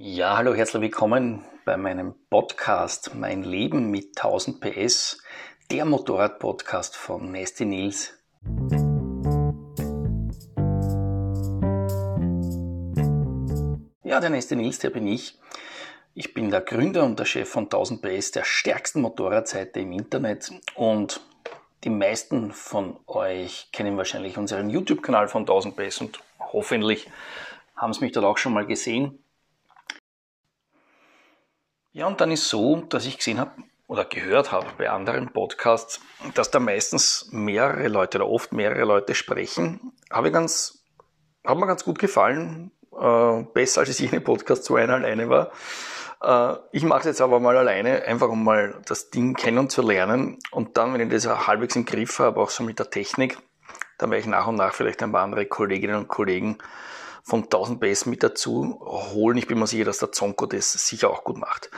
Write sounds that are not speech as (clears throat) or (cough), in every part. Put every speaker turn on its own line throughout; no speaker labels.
Ja, hallo, herzlich willkommen bei meinem Podcast Mein Leben mit 1000 PS, der Motorrad-Podcast von Nasty Nils. Ja, der Nasty Nils, der bin ich. Ich bin der Gründer und der Chef von 1000 PS, der stärksten Motorradseite im Internet und die meisten von euch kennen wahrscheinlich unseren YouTube-Kanal von 1000 PS und hoffentlich haben sie mich dort auch schon mal gesehen. Ja, und dann ist so, dass ich gesehen habe oder gehört habe bei anderen Podcasts, dass da meistens mehrere Leute oder oft mehrere Leute sprechen. Habe ganz, hat mir ganz gut gefallen. Äh, besser als es jene Podcast zu einer alleine war. Äh, ich mache es jetzt aber mal alleine, einfach um mal das Ding kennenzulernen. Und dann, wenn ich das halbwegs im Griff habe, auch so mit der Technik, dann werde ich nach und nach vielleicht ein paar andere Kolleginnen und Kollegen von 1000 Bass mit dazu holen. Ich bin mir sicher, dass der Zonko das sicher auch gut macht.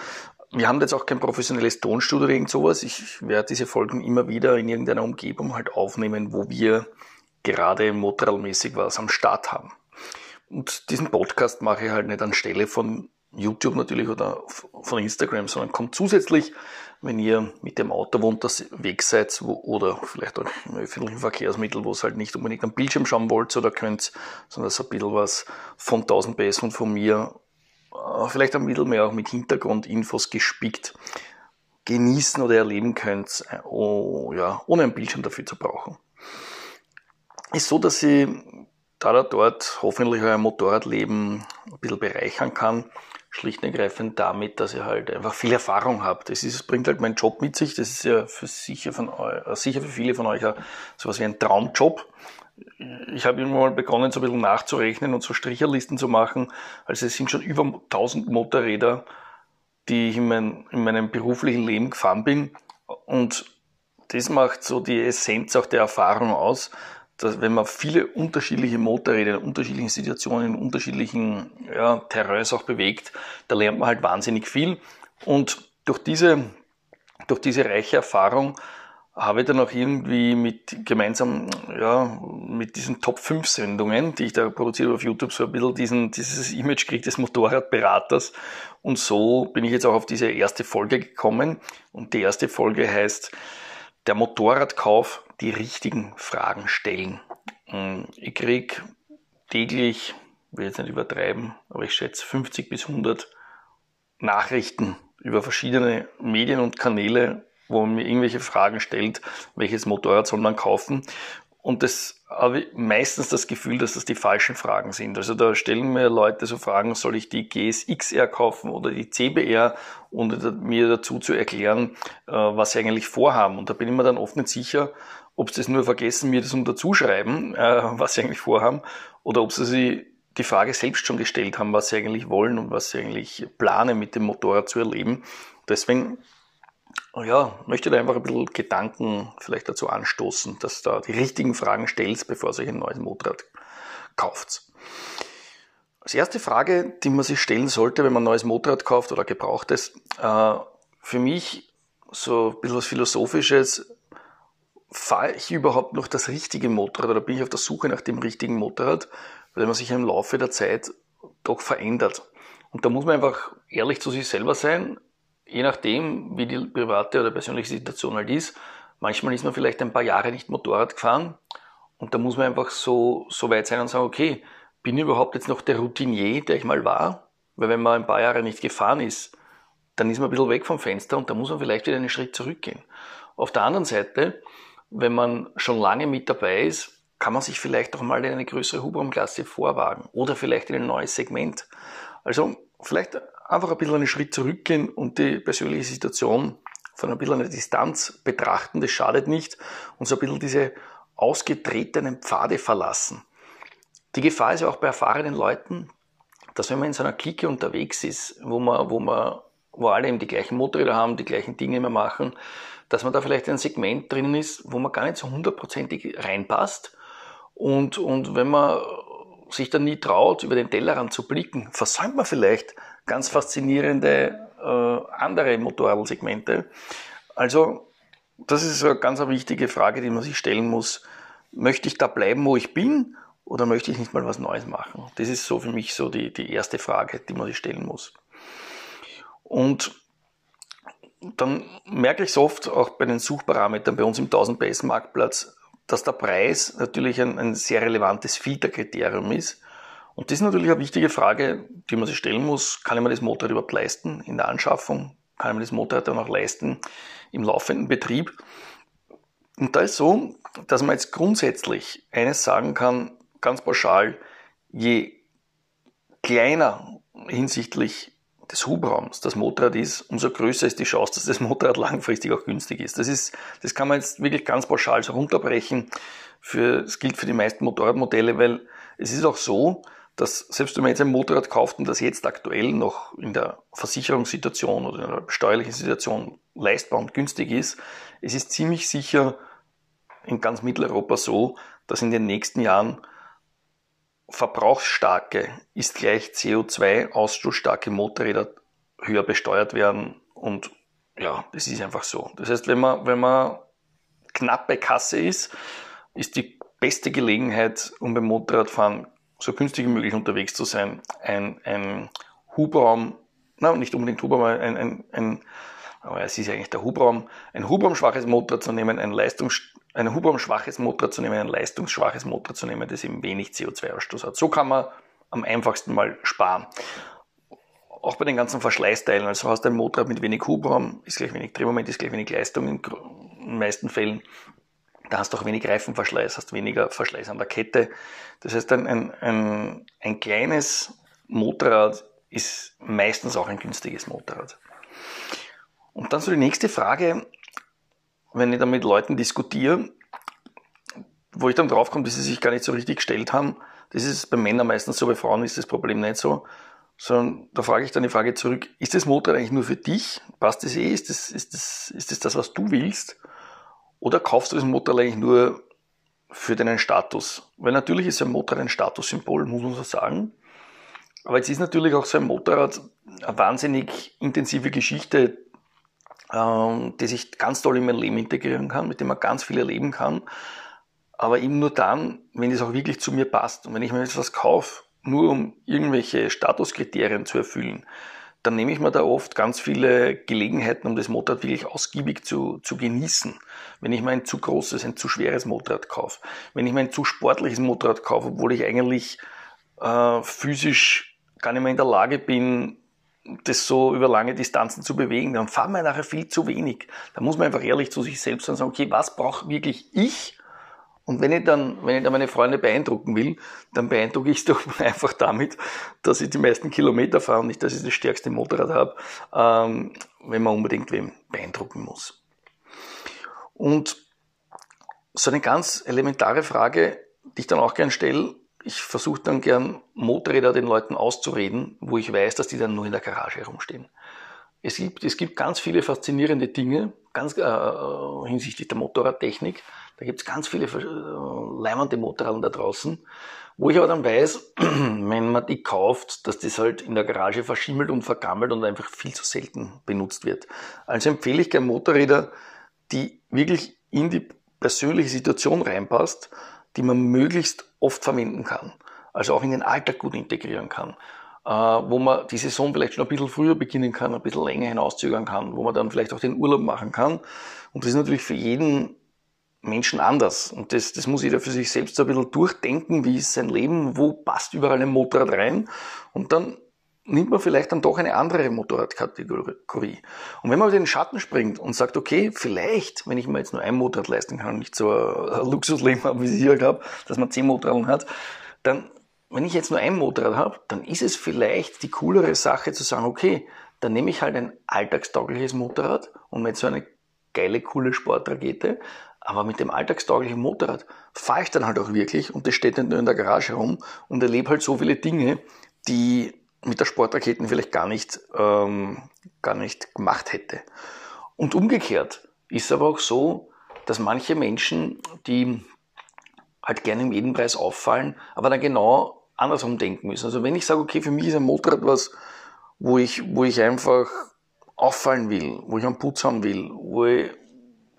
Wir haben jetzt auch kein professionelles Tonstudio oder irgend sowas. Ich werde diese Folgen immer wieder in irgendeiner Umgebung halt aufnehmen, wo wir gerade motorradmäßig was am Start haben. Und diesen Podcast mache ich halt nicht anstelle von YouTube natürlich oder von Instagram, sondern kommt zusätzlich, wenn ihr mit dem Auto weg seid wo, oder vielleicht auch im öffentlichen Verkehrsmittel, wo es halt nicht unbedingt am Bildschirm schauen wollt oder könnt, sondern so ein bisschen was von 1000 PS und von mir, äh, vielleicht bisschen mehr auch mit Hintergrundinfos gespickt, genießen oder erleben könnt, äh, oh, ja, ohne einen Bildschirm dafür zu brauchen. Ist so, dass ich da oder dort hoffentlich euer Motorradleben ein bisschen bereichern kann schlicht und ergreifend damit, dass ihr halt einfach viel Erfahrung habt. Das ist, bringt halt mein Job mit sich. Das ist ja für sicher, von, äh, sicher für viele von euch sowas wie ein Traumjob. Ich habe immer mal begonnen, so ein bisschen nachzurechnen und so Stricherlisten zu machen. Also es sind schon über 1000 Motorräder, die ich in, mein, in meinem beruflichen Leben gefahren bin. Und das macht so die Essenz auch der Erfahrung aus, dass wenn man viele unterschiedliche Motorräder in unterschiedlichen Situationen, in unterschiedlichen ja, Terrains auch bewegt, da lernt man halt wahnsinnig viel. Und durch diese, durch diese reiche Erfahrung habe ich dann auch irgendwie mit gemeinsam, ja, mit diesen Top 5 Sendungen, die ich da produziere auf YouTube, so ein bisschen diesen, dieses Image gekriegt des Motorradberaters. Und so bin ich jetzt auch auf diese erste Folge gekommen. Und die erste Folge heißt, der Motorradkauf die richtigen Fragen stellen. Mm, ich kriege täglich, will jetzt nicht übertreiben, aber ich schätze 50 bis 100 Nachrichten über verschiedene Medien und Kanäle, wo man mir irgendwelche Fragen stellt, welches Motorrad soll man kaufen. Und das habe ich meistens das Gefühl, dass das die falschen Fragen sind. Also da stellen mir Leute so Fragen, soll ich die GSXR kaufen oder die CBR und mir dazu zu erklären, äh, was sie eigentlich vorhaben. Und da bin ich mir dann oft nicht sicher, ob sie das nur vergessen, mir das unterzuschreiben, äh, was sie eigentlich vorhaben, oder ob sie sich die Frage selbst schon gestellt haben, was sie eigentlich wollen und was sie eigentlich planen, mit dem Motorrad zu erleben. Deswegen ja, möchte da einfach ein bisschen Gedanken vielleicht dazu anstoßen, dass da die richtigen Fragen stellt, bevor euch ein neues Motorrad kauft. Als erste Frage, die man sich stellen sollte, wenn man ein neues Motorrad kauft oder gebrauchtes, äh, für mich so ein bisschen was Philosophisches, fahre ich überhaupt noch das richtige Motorrad oder bin ich auf der Suche nach dem richtigen Motorrad, weil man sich im Laufe der Zeit doch verändert. Und da muss man einfach ehrlich zu sich selber sein je nachdem, wie die private oder persönliche Situation halt ist, manchmal ist man vielleicht ein paar Jahre nicht Motorrad gefahren und da muss man einfach so, so weit sein und sagen, okay, bin ich überhaupt jetzt noch der Routinier, der ich mal war? Weil wenn man ein paar Jahre nicht gefahren ist, dann ist man ein bisschen weg vom Fenster und da muss man vielleicht wieder einen Schritt zurückgehen. Auf der anderen Seite, wenn man schon lange mit dabei ist, kann man sich vielleicht auch mal in eine größere Hubraumklasse vorwagen oder vielleicht in ein neues Segment. Also vielleicht einfach ein bisschen einen Schritt zurückgehen und die persönliche Situation von ein bisschen einer Distanz betrachten, das schadet nicht, und so ein bisschen diese ausgetretenen Pfade verlassen. Die Gefahr ist ja auch bei erfahrenen Leuten, dass wenn man in so einer Clique unterwegs ist, wo man, wo man, wo alle eben die gleichen Motorräder haben, die gleichen Dinge immer machen, dass man da vielleicht in ein Segment drinnen ist, wo man gar nicht so hundertprozentig reinpasst. Und, und wenn man sich dann nie traut, über den Tellerrand zu blicken, versäumt man vielleicht ganz faszinierende äh, andere Motorradsegmente. Also das ist eine ganz wichtige Frage, die man sich stellen muss. Möchte ich da bleiben, wo ich bin? oder möchte ich nicht mal was Neues machen? Das ist so für mich so die, die erste Frage, die man sich stellen muss. Und dann merke ich es oft auch bei den Suchparametern bei uns im 1000 PS Marktplatz, dass der Preis natürlich ein, ein sehr relevantes Filterkriterium ist. Und das ist natürlich eine wichtige Frage, die man sich stellen muss. Kann ich mir das Motorrad überhaupt leisten in der Anschaffung? Kann ich mir das Motorrad dann auch leisten im laufenden Betrieb? Und da ist so, dass man jetzt grundsätzlich eines sagen kann, ganz pauschal, je kleiner hinsichtlich des Hubraums das Motorrad ist, umso größer ist die Chance, dass das Motorrad langfristig auch günstig ist. Das ist, das kann man jetzt wirklich ganz pauschal so runterbrechen. Für, das gilt für die meisten Motorradmodelle, weil es ist auch so, dass selbst wenn man jetzt ein Motorrad kauft und das jetzt aktuell noch in der Versicherungssituation oder in der steuerlichen Situation leistbar und günstig ist, es ist ziemlich sicher in ganz Mitteleuropa so, dass in den nächsten Jahren verbrauchsstarke ist gleich CO2-ausstoßstarke Motorräder höher besteuert werden und ja, das ist einfach so. Das heißt, wenn man, wenn man knapp Kasse ist, ist die beste Gelegenheit, um beim Motorradfahren so günstig wie möglich unterwegs zu sein, ein, ein Hubraum, na, nicht unbedingt Hubraum, ein, ein, ein aber es ist eigentlich der Hubraum, ein hubraumschwaches Motorrad zu nehmen, ein Leistungs ein hubraumschwaches Motorrad zu nehmen, ein leistungsschwaches Motorrad zu nehmen, das eben wenig CO2-Ausstoß hat. So kann man am einfachsten mal sparen. Auch bei den ganzen Verschleißteilen, also hast du ein Motorrad mit wenig Hubraum, ist gleich wenig Drehmoment, ist gleich wenig Leistung in den meisten Fällen. Da hast du auch wenig Reifenverschleiß, hast weniger Verschleiß an der Kette. Das heißt, ein, ein, ein, ein kleines Motorrad ist meistens auch ein günstiges Motorrad. Und dann so die nächste Frage, wenn ich dann mit Leuten diskutiere, wo ich dann draufkomme, dass sie sich gar nicht so richtig gestellt haben, das ist bei Männern meistens so, bei Frauen ist das Problem nicht so, sondern da frage ich dann die Frage zurück, ist das Motorrad eigentlich nur für dich? Passt das eh? Ist das, ist das, ist das das, was du willst? Oder kaufst du das Motorrad eigentlich nur für deinen Status? Weil natürlich ist ein Motorrad ein Statussymbol, muss man so sagen. Aber jetzt ist natürlich auch so ein Motorrad eine wahnsinnig intensive Geschichte, ähm, das ich ganz toll in mein Leben integrieren kann, mit dem man ganz viel erleben kann. Aber eben nur dann, wenn es auch wirklich zu mir passt. Und wenn ich mir jetzt was kaufe, nur um irgendwelche Statuskriterien zu erfüllen, dann nehme ich mir da oft ganz viele Gelegenheiten, um das Motorrad wirklich ausgiebig zu, zu genießen. Wenn ich mir ein zu großes, ein zu schweres Motorrad kaufe, wenn ich mir ein zu sportliches Motorrad kaufe, obwohl ich eigentlich äh, physisch gar nicht mehr in der Lage bin, das so über lange Distanzen zu bewegen, dann fahren wir nachher viel zu wenig. Da muss man einfach ehrlich zu sich selbst sagen, okay, was brauche wirklich ich? Und wenn ich dann, wenn ich dann meine Freunde beeindrucken will, dann beeindrucke ich es doch (laughs) einfach damit, dass ich die meisten Kilometer fahre und nicht, dass ich das stärkste Motorrad habe, ähm, wenn man unbedingt wem beeindrucken muss. Und so eine ganz elementare Frage, die ich dann auch gern stelle, ich versuche dann gern Motorräder den Leuten auszureden, wo ich weiß, dass die dann nur in der Garage herumstehen. Es gibt, es gibt ganz viele faszinierende Dinge, ganz äh, äh hinsichtlich der Motorradtechnik. Da gibt es ganz viele äh, leimende Motorräder da draußen, wo ich aber dann weiß, (clears throat) wenn man die kauft, dass das halt in der Garage verschimmelt und vergammelt und einfach viel zu selten benutzt wird. Also empfehle ich gerne Motorräder, die wirklich in die persönliche Situation reinpasst die man möglichst oft verwenden kann. Also auch in den Alltag gut integrieren kann. Äh, wo man die Saison vielleicht schon ein bisschen früher beginnen kann, ein bisschen länger hinauszögern kann, wo man dann vielleicht auch den Urlaub machen kann. Und das ist natürlich für jeden Menschen anders. Und das, das muss jeder für sich selbst so ein bisschen durchdenken, wie ist sein Leben, wo passt überall ein Motorrad rein. Und dann nimmt man vielleicht dann doch eine andere Motorradkategorie. Und wenn man den Schatten springt und sagt, okay, vielleicht, wenn ich mir jetzt nur ein Motorrad leisten kann und nicht so ein Luxusleben habe, wie ich hier habe, dass man zehn Motorräder hat, dann, wenn ich jetzt nur ein Motorrad habe, dann ist es vielleicht die coolere Sache zu sagen, okay, dann nehme ich halt ein alltagstaugliches Motorrad und nicht so eine geile, coole Sportrakete, aber mit dem alltagstauglichen Motorrad fahre ich dann halt auch wirklich und das steht nicht nur in der Garage rum und erlebe halt so viele Dinge, die mit der Sportraketen vielleicht gar nicht, ähm, gar nicht gemacht hätte. Und umgekehrt ist aber auch so, dass manche Menschen, die halt gerne im jeden Preis auffallen, aber dann genau andersrum denken müssen. Also wenn ich sage, okay, für mich ist ein Motorrad was, wo ich, wo ich einfach auffallen will, wo ich einen Putz haben will, wo ich,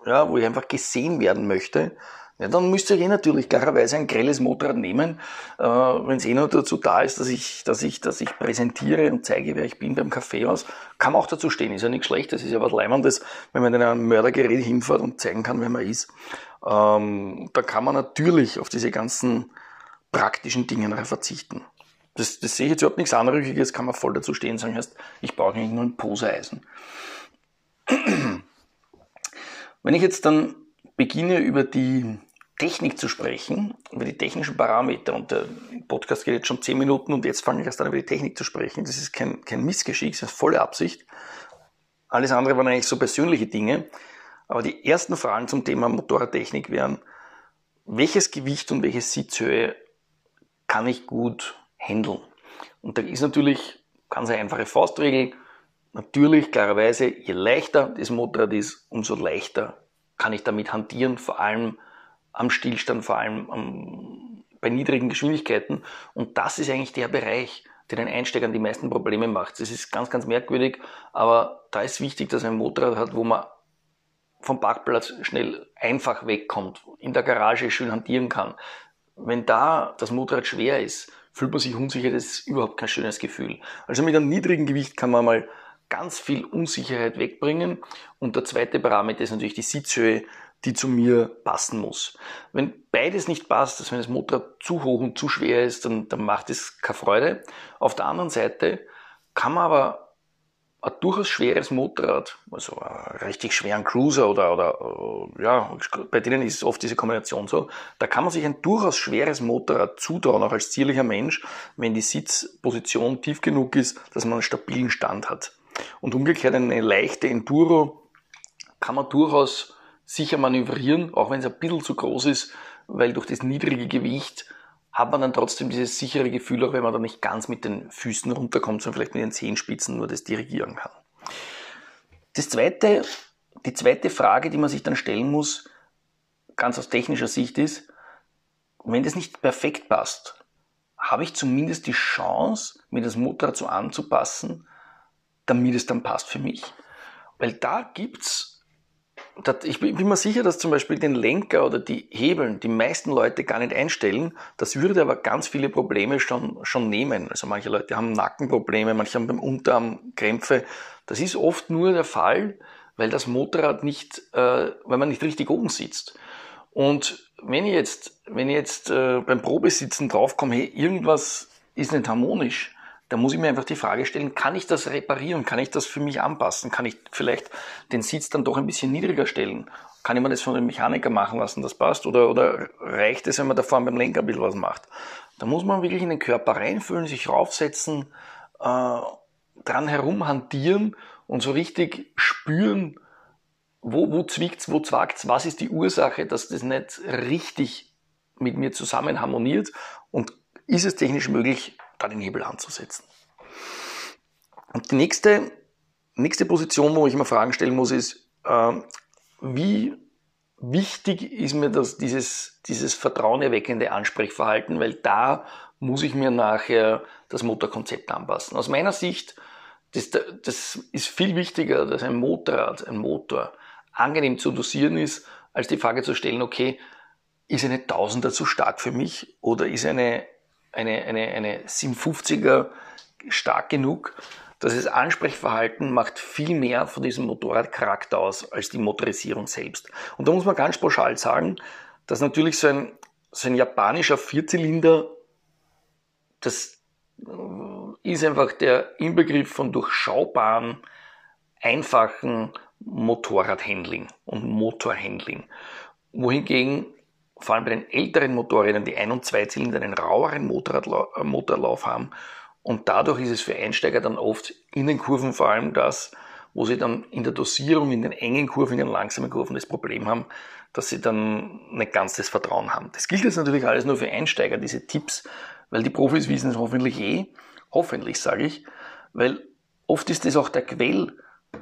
ja, wo ich einfach gesehen werden möchte, Ja, dann müsst ihr eh natürlich klarerweise ein grelles Motorrad nehmen, äh, wenn es eh nur dazu da ist, dass ich, dass, ich, dass ich präsentiere und zeige, wer ich bin beim Kaffeehaus. Kann man auch dazu stehen, ist ja nichts Schlechtes, ist ja was Leimendes, wenn man in ein Mördergerät hinfährt und zeigen kann, wer man ist. Ähm, da kann man natürlich auf diese ganzen praktischen Dinge verzichten. Das, das sehe ich jetzt überhaupt nichts Anrüchiges, kann man voll dazu stehen und sagen, heißt, ich brauche eigentlich nur ein Poseeisen. Wenn ich jetzt dann beginne über die Technik zu sprechen, über die technischen Parameter. Und der Podcast geht jetzt schon zehn Minuten und jetzt fange ich erst an, über die Technik zu sprechen. Das ist kein, kein Missgeschick, das ist volle Absicht. Alles andere waren eigentlich so persönliche Dinge. Aber die ersten Fragen zum Thema Motorradtechnik wären, welches Gewicht und welche Sitzhöhe kann ich gut handeln? Und da ist natürlich ganz eine einfache Faustregel. Natürlich, klarerweise, je leichter das Motorrad ist, umso leichter kann ich damit hantieren, vor allem am Stillstand, vor allem am, bei niedrigen Geschwindigkeiten. Und das ist eigentlich der Bereich, der den Einsteigern die meisten Probleme macht. Das ist ganz, ganz merkwürdig, aber da ist wichtig, dass er ein Motorrad hat, wo man vom Parkplatz schnell einfach wegkommt, in der Garage schön hantieren kann. Wenn da das Motorrad schwer ist, fühlt man sich unsicher, das ist überhaupt kein schönes Gefühl. Also mit einem niedrigen Gewicht kann man mal ganz viel Unsicherheit wegbringen. Und der zweite Parameter ist natürlich die Sitzhöhe die zu mir passen muss. Wenn beides nicht passt, also wenn das Motorrad zu hoch und zu schwer ist, dann, dann macht es keine Freude. Auf der anderen Seite kann man aber ein durchaus schweres Motorrad, also einen richtig schweren Cruiser oder, oder ja, bei denen ist oft diese Kombination so, da kann man sich ein durchaus schweres Motorrad zutrauen, auch als zierlicher Mensch, wenn die Sitzposition tief genug ist, dass man einen stabilen Stand hat. Und umgekehrt eine leichte Enduro kann man durchaus sicher manövrieren, auch wenn es ein bisschen zu groß ist, weil durch das niedrige Gewicht hat man dann trotzdem dieses sichere Gefühl, auch wenn man da nicht ganz mit den Füßen runterkommt, sondern vielleicht mit den Zehenspitzen nur das dirigieren kann. Das zweite, die zweite Frage, die man sich dann stellen muss, ganz aus technischer Sicht ist, wenn das nicht perfekt passt, habe ich zumindest die Chance, mir das Motorrad so anzupassen, damit es dann passt für mich. Weil da gibt's ich bin mir sicher, dass zum Beispiel den Lenker oder die Hebeln die meisten Leute gar nicht einstellen. Das würde aber ganz viele Probleme schon, schon nehmen. Also manche Leute haben Nackenprobleme, manche haben beim Unterarm Krämpfe. Das ist oft nur der Fall, weil das Motorrad nicht, äh, weil man nicht richtig oben sitzt. Und wenn ich jetzt, wenn ich jetzt äh, beim Probesitzen draufkomme, hey, irgendwas ist nicht harmonisch, da muss ich mir einfach die Frage stellen, kann ich das reparieren? Kann ich das für mich anpassen? Kann ich vielleicht den Sitz dann doch ein bisschen niedriger stellen? Kann ich mir das von dem Mechaniker machen lassen, das passt? Oder, oder reicht es, wenn man da vorne beim Lenker ein bisschen was macht? Da muss man wirklich in den Körper reinfühlen, sich raufsetzen, äh, dran herumhantieren und so richtig spüren, wo, wo zwickt's, wo zwackt's, was ist die Ursache, dass das nicht richtig mit mir zusammen harmoniert und ist es technisch möglich, da den Hebel anzusetzen. Und die nächste, nächste Position, wo ich immer Fragen stellen muss, ist, äh, wie wichtig ist mir das, dieses, dieses vertrauenerweckende Ansprechverhalten, weil da muss ich mir nachher das Motorkonzept anpassen. Aus meiner Sicht, das, das ist viel wichtiger, dass ein Motorrad, ein Motor angenehm zu dosieren ist, als die Frage zu stellen, okay, ist eine Tausender zu stark für mich oder ist eine eine, eine, eine 750er stark genug. dass Das Ansprechverhalten macht viel mehr von diesem Motorradcharakter aus als die Motorisierung selbst. Und da muss man ganz pauschal sagen, dass natürlich so ein, so ein japanischer Vierzylinder, das ist einfach der Inbegriff von durchschaubaren, einfachen Motorradhandling und Motorhandling. Wohingegen vor allem bei den älteren Motorrädern, die Ein- und Zweizylinder einen raueren äh, Motorlauf haben. Und dadurch ist es für Einsteiger dann oft in den Kurven vor allem das, wo sie dann in der Dosierung, in den engen Kurven, in den langsamen Kurven das Problem haben, dass sie dann nicht ganz das Vertrauen haben. Das gilt jetzt natürlich alles nur für Einsteiger, diese Tipps, weil die Profis wissen es hoffentlich eh, hoffentlich sage ich, weil oft ist das auch der Quell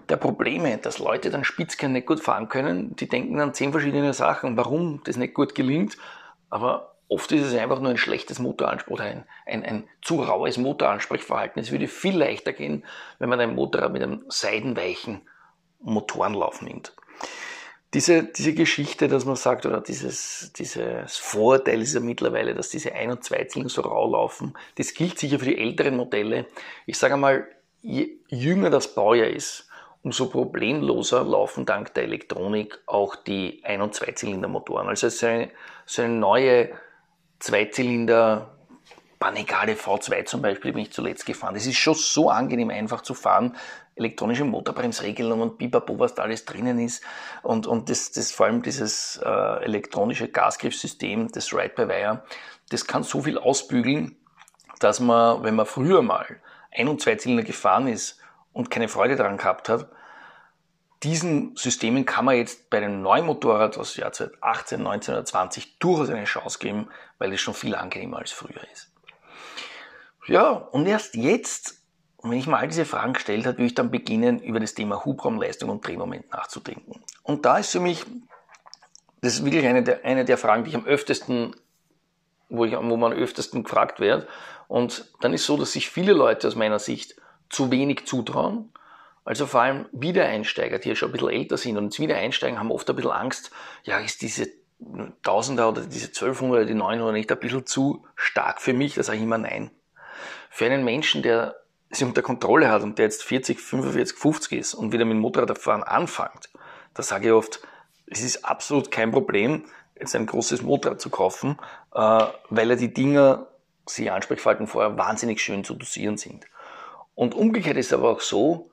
der Probleme, dass Leute dann Spitzkern nicht gut fahren können. Die denken an zehn verschiedene Sachen, warum das nicht gut gelingt. Aber oft ist es einfach nur ein schlechtes Motoranspruch, ein, ein, ein zu raues Motoransprechverhalten. Es würde viel leichter gehen, wenn man ein Motorrad mit einem seidenweichen Motorenlauf nimmt. diese, diese Geschichte, dass man sagt, oder dieses, dieses Vorteil ist ja mittlerweile, dass diese Ein- und Zweizylinder so rau laufen, das gilt sicher für die älteren Modelle. Ich sage einmal, je jünger das Baujahr ist, umso problemloser laufen dank der Elektronik auch die Ein- und Zweizylindermotoren. Also so eine, so eine neue Zweizylinder Panigale V2 zum Beispiel bin ich zuletzt gefahren. Das ist schon so angenehm einfach zu fahren. Elektronische Motorbremsregelung und Bipapo, was da alles drinnen ist. Und, und das, das vor allem dieses äh, elektronische Gasgriffsystem, das Ride-by-Wire, das kann so viel ausbügeln, dass man, wenn man früher mal ein- und Zweizylinder gefahren ist und keine Freude daran gehabt hat, diesen Systemen kann man jetzt bei einem neuen Motorrad aus Jahr 2018, 19 oder 20 durchaus eine Chance geben, weil es schon viel angenehmer als früher ist. Ja, und erst jetzt, wenn ich mal all diese Fragen gestellt habe, will ich dann beginnen, über das Thema Hubraumleistung und Drehmoment nachzudenken. Und da ist für mich, das ist wirklich eine der, eine der Fragen, die ich am öftesten, wo, ich, wo man am öftesten gefragt wird. Und dann ist so, dass sich viele Leute aus meiner Sicht zu wenig zutrauen. Also vor allem Wiedereinsteiger, die ja schon ein bisschen älter sind und jetzt wieder einsteigen, haben oft ein bisschen Angst, ja, ist diese Tausender oder diese 1200 oder die 900 nicht ein bisschen zu stark für mich? Da sage ich immer nein. Für einen Menschen, der sie unter Kontrolle hat und der jetzt 40, 45, 50 ist und wieder mit dem Motorradfahren anfängt, da sage ich oft, es ist absolut kein Problem, jetzt ein großes Motorrad zu kaufen, äh, weil ja die Dinger, Sie Ansprechverhalten vorher, wahnsinnig schön zu dosieren sind. Und umgekehrt ist aber auch so,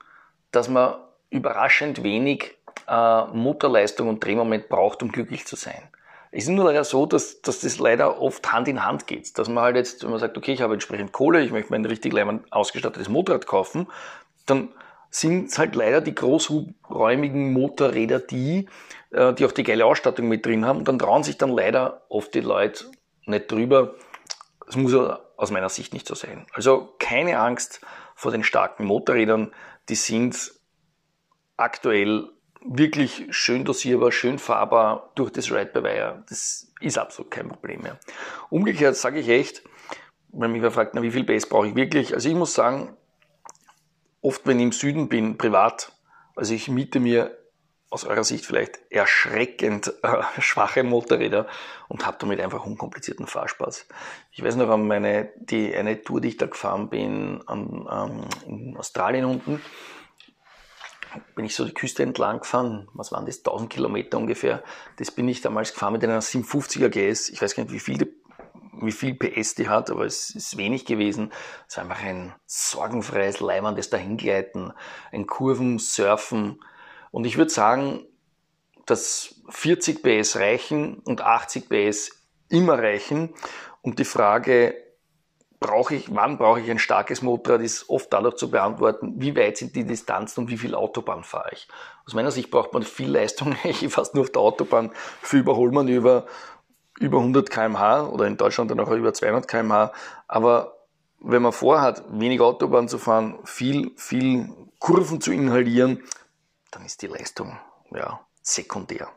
dass man überraschend wenig äh, Motorleistung und Drehmoment braucht, um glücklich zu sein. Es ist nur leider so, dass, dass das leider oft Hand in Hand geht. Dass man halt jetzt, wenn man sagt, okay, ich habe entsprechend Kohle, ich möchte mir ein richtig ausgestattetes Motorrad kaufen, dann sind es halt leider die großräumigen Motorräder die, äh, die auch die geile Ausstattung mit drin haben. Und dann trauen sich dann leider oft die Leute nicht drüber. Das muss aus meiner Sicht nicht so sein. Also keine Angst vor den starken Motorrädern. Die sind aktuell wirklich schön dosierbar, schön fahrbar durch das Ride-by-Wire. Das ist absolut kein Problem mehr. Umgekehrt sage ich echt, wenn mich wer fragt, na, wie viel PS brauche ich wirklich? Also ich muss sagen, oft wenn ich im Süden bin, privat, also ich miete mir aus eurer Sicht vielleicht erschreckend äh, schwache Motorräder und habe damit einfach unkomplizierten Fahrspaß. Ich weiß noch, an meine, die, eine Tour, die ich da gefahren bin, an, an, in Australien unten, bin ich so die Küste entlang gefahren. Was waren das? 1000 Kilometer ungefähr. Das bin ich damals gefahren mit einer 750er GS. Ich weiß gar nicht, wie viel, wie viel PS die hat, aber es ist wenig gewesen. Es war einfach ein sorgenfreies, leimendes Dahingleiten, ein Kurven, Surfen. Und ich würde sagen, dass 40 PS reichen und 80 PS immer reichen. Und die Frage, brauche ich, wann brauche ich ein starkes Motorrad, ist oft dadurch zu beantworten, wie weit sind die Distanzen und wie viel Autobahn fahre ich. Aus meiner Sicht braucht man viel Leistung, (laughs) ich fast nur auf der Autobahn für Überholmanöver über 100 kmh oder in Deutschland dann auch über 200 kmh. Aber wenn man vorhat, wenig Autobahn zu fahren, viel, viel Kurven zu inhalieren, dann ist die Leistung, ja, sekundär.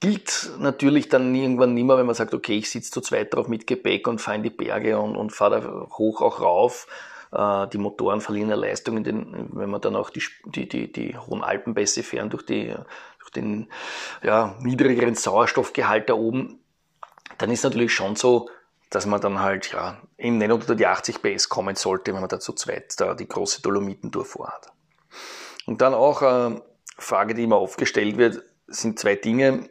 Gilt natürlich dann irgendwann nicht mehr, wenn man sagt, okay, ich sitze zu zweit drauf mit Gepäck und fahre in die Berge und, und fahre da hoch auch rauf. Äh, die Motoren verlieren ja Leistung, den, wenn man dann auch die, die, die, die hohen Alpenpässe fähren durch, die, durch den ja, niedrigeren Sauerstoffgehalt da oben. Dann ist natürlich schon so, dass man dann halt ja, eben nicht unter die 80 PS kommen sollte, wenn man da zu zweit da die große Dolomitentour vorhat. Und dann auch eine äh, Frage, die immer oft gestellt wird, sind zwei Dinge.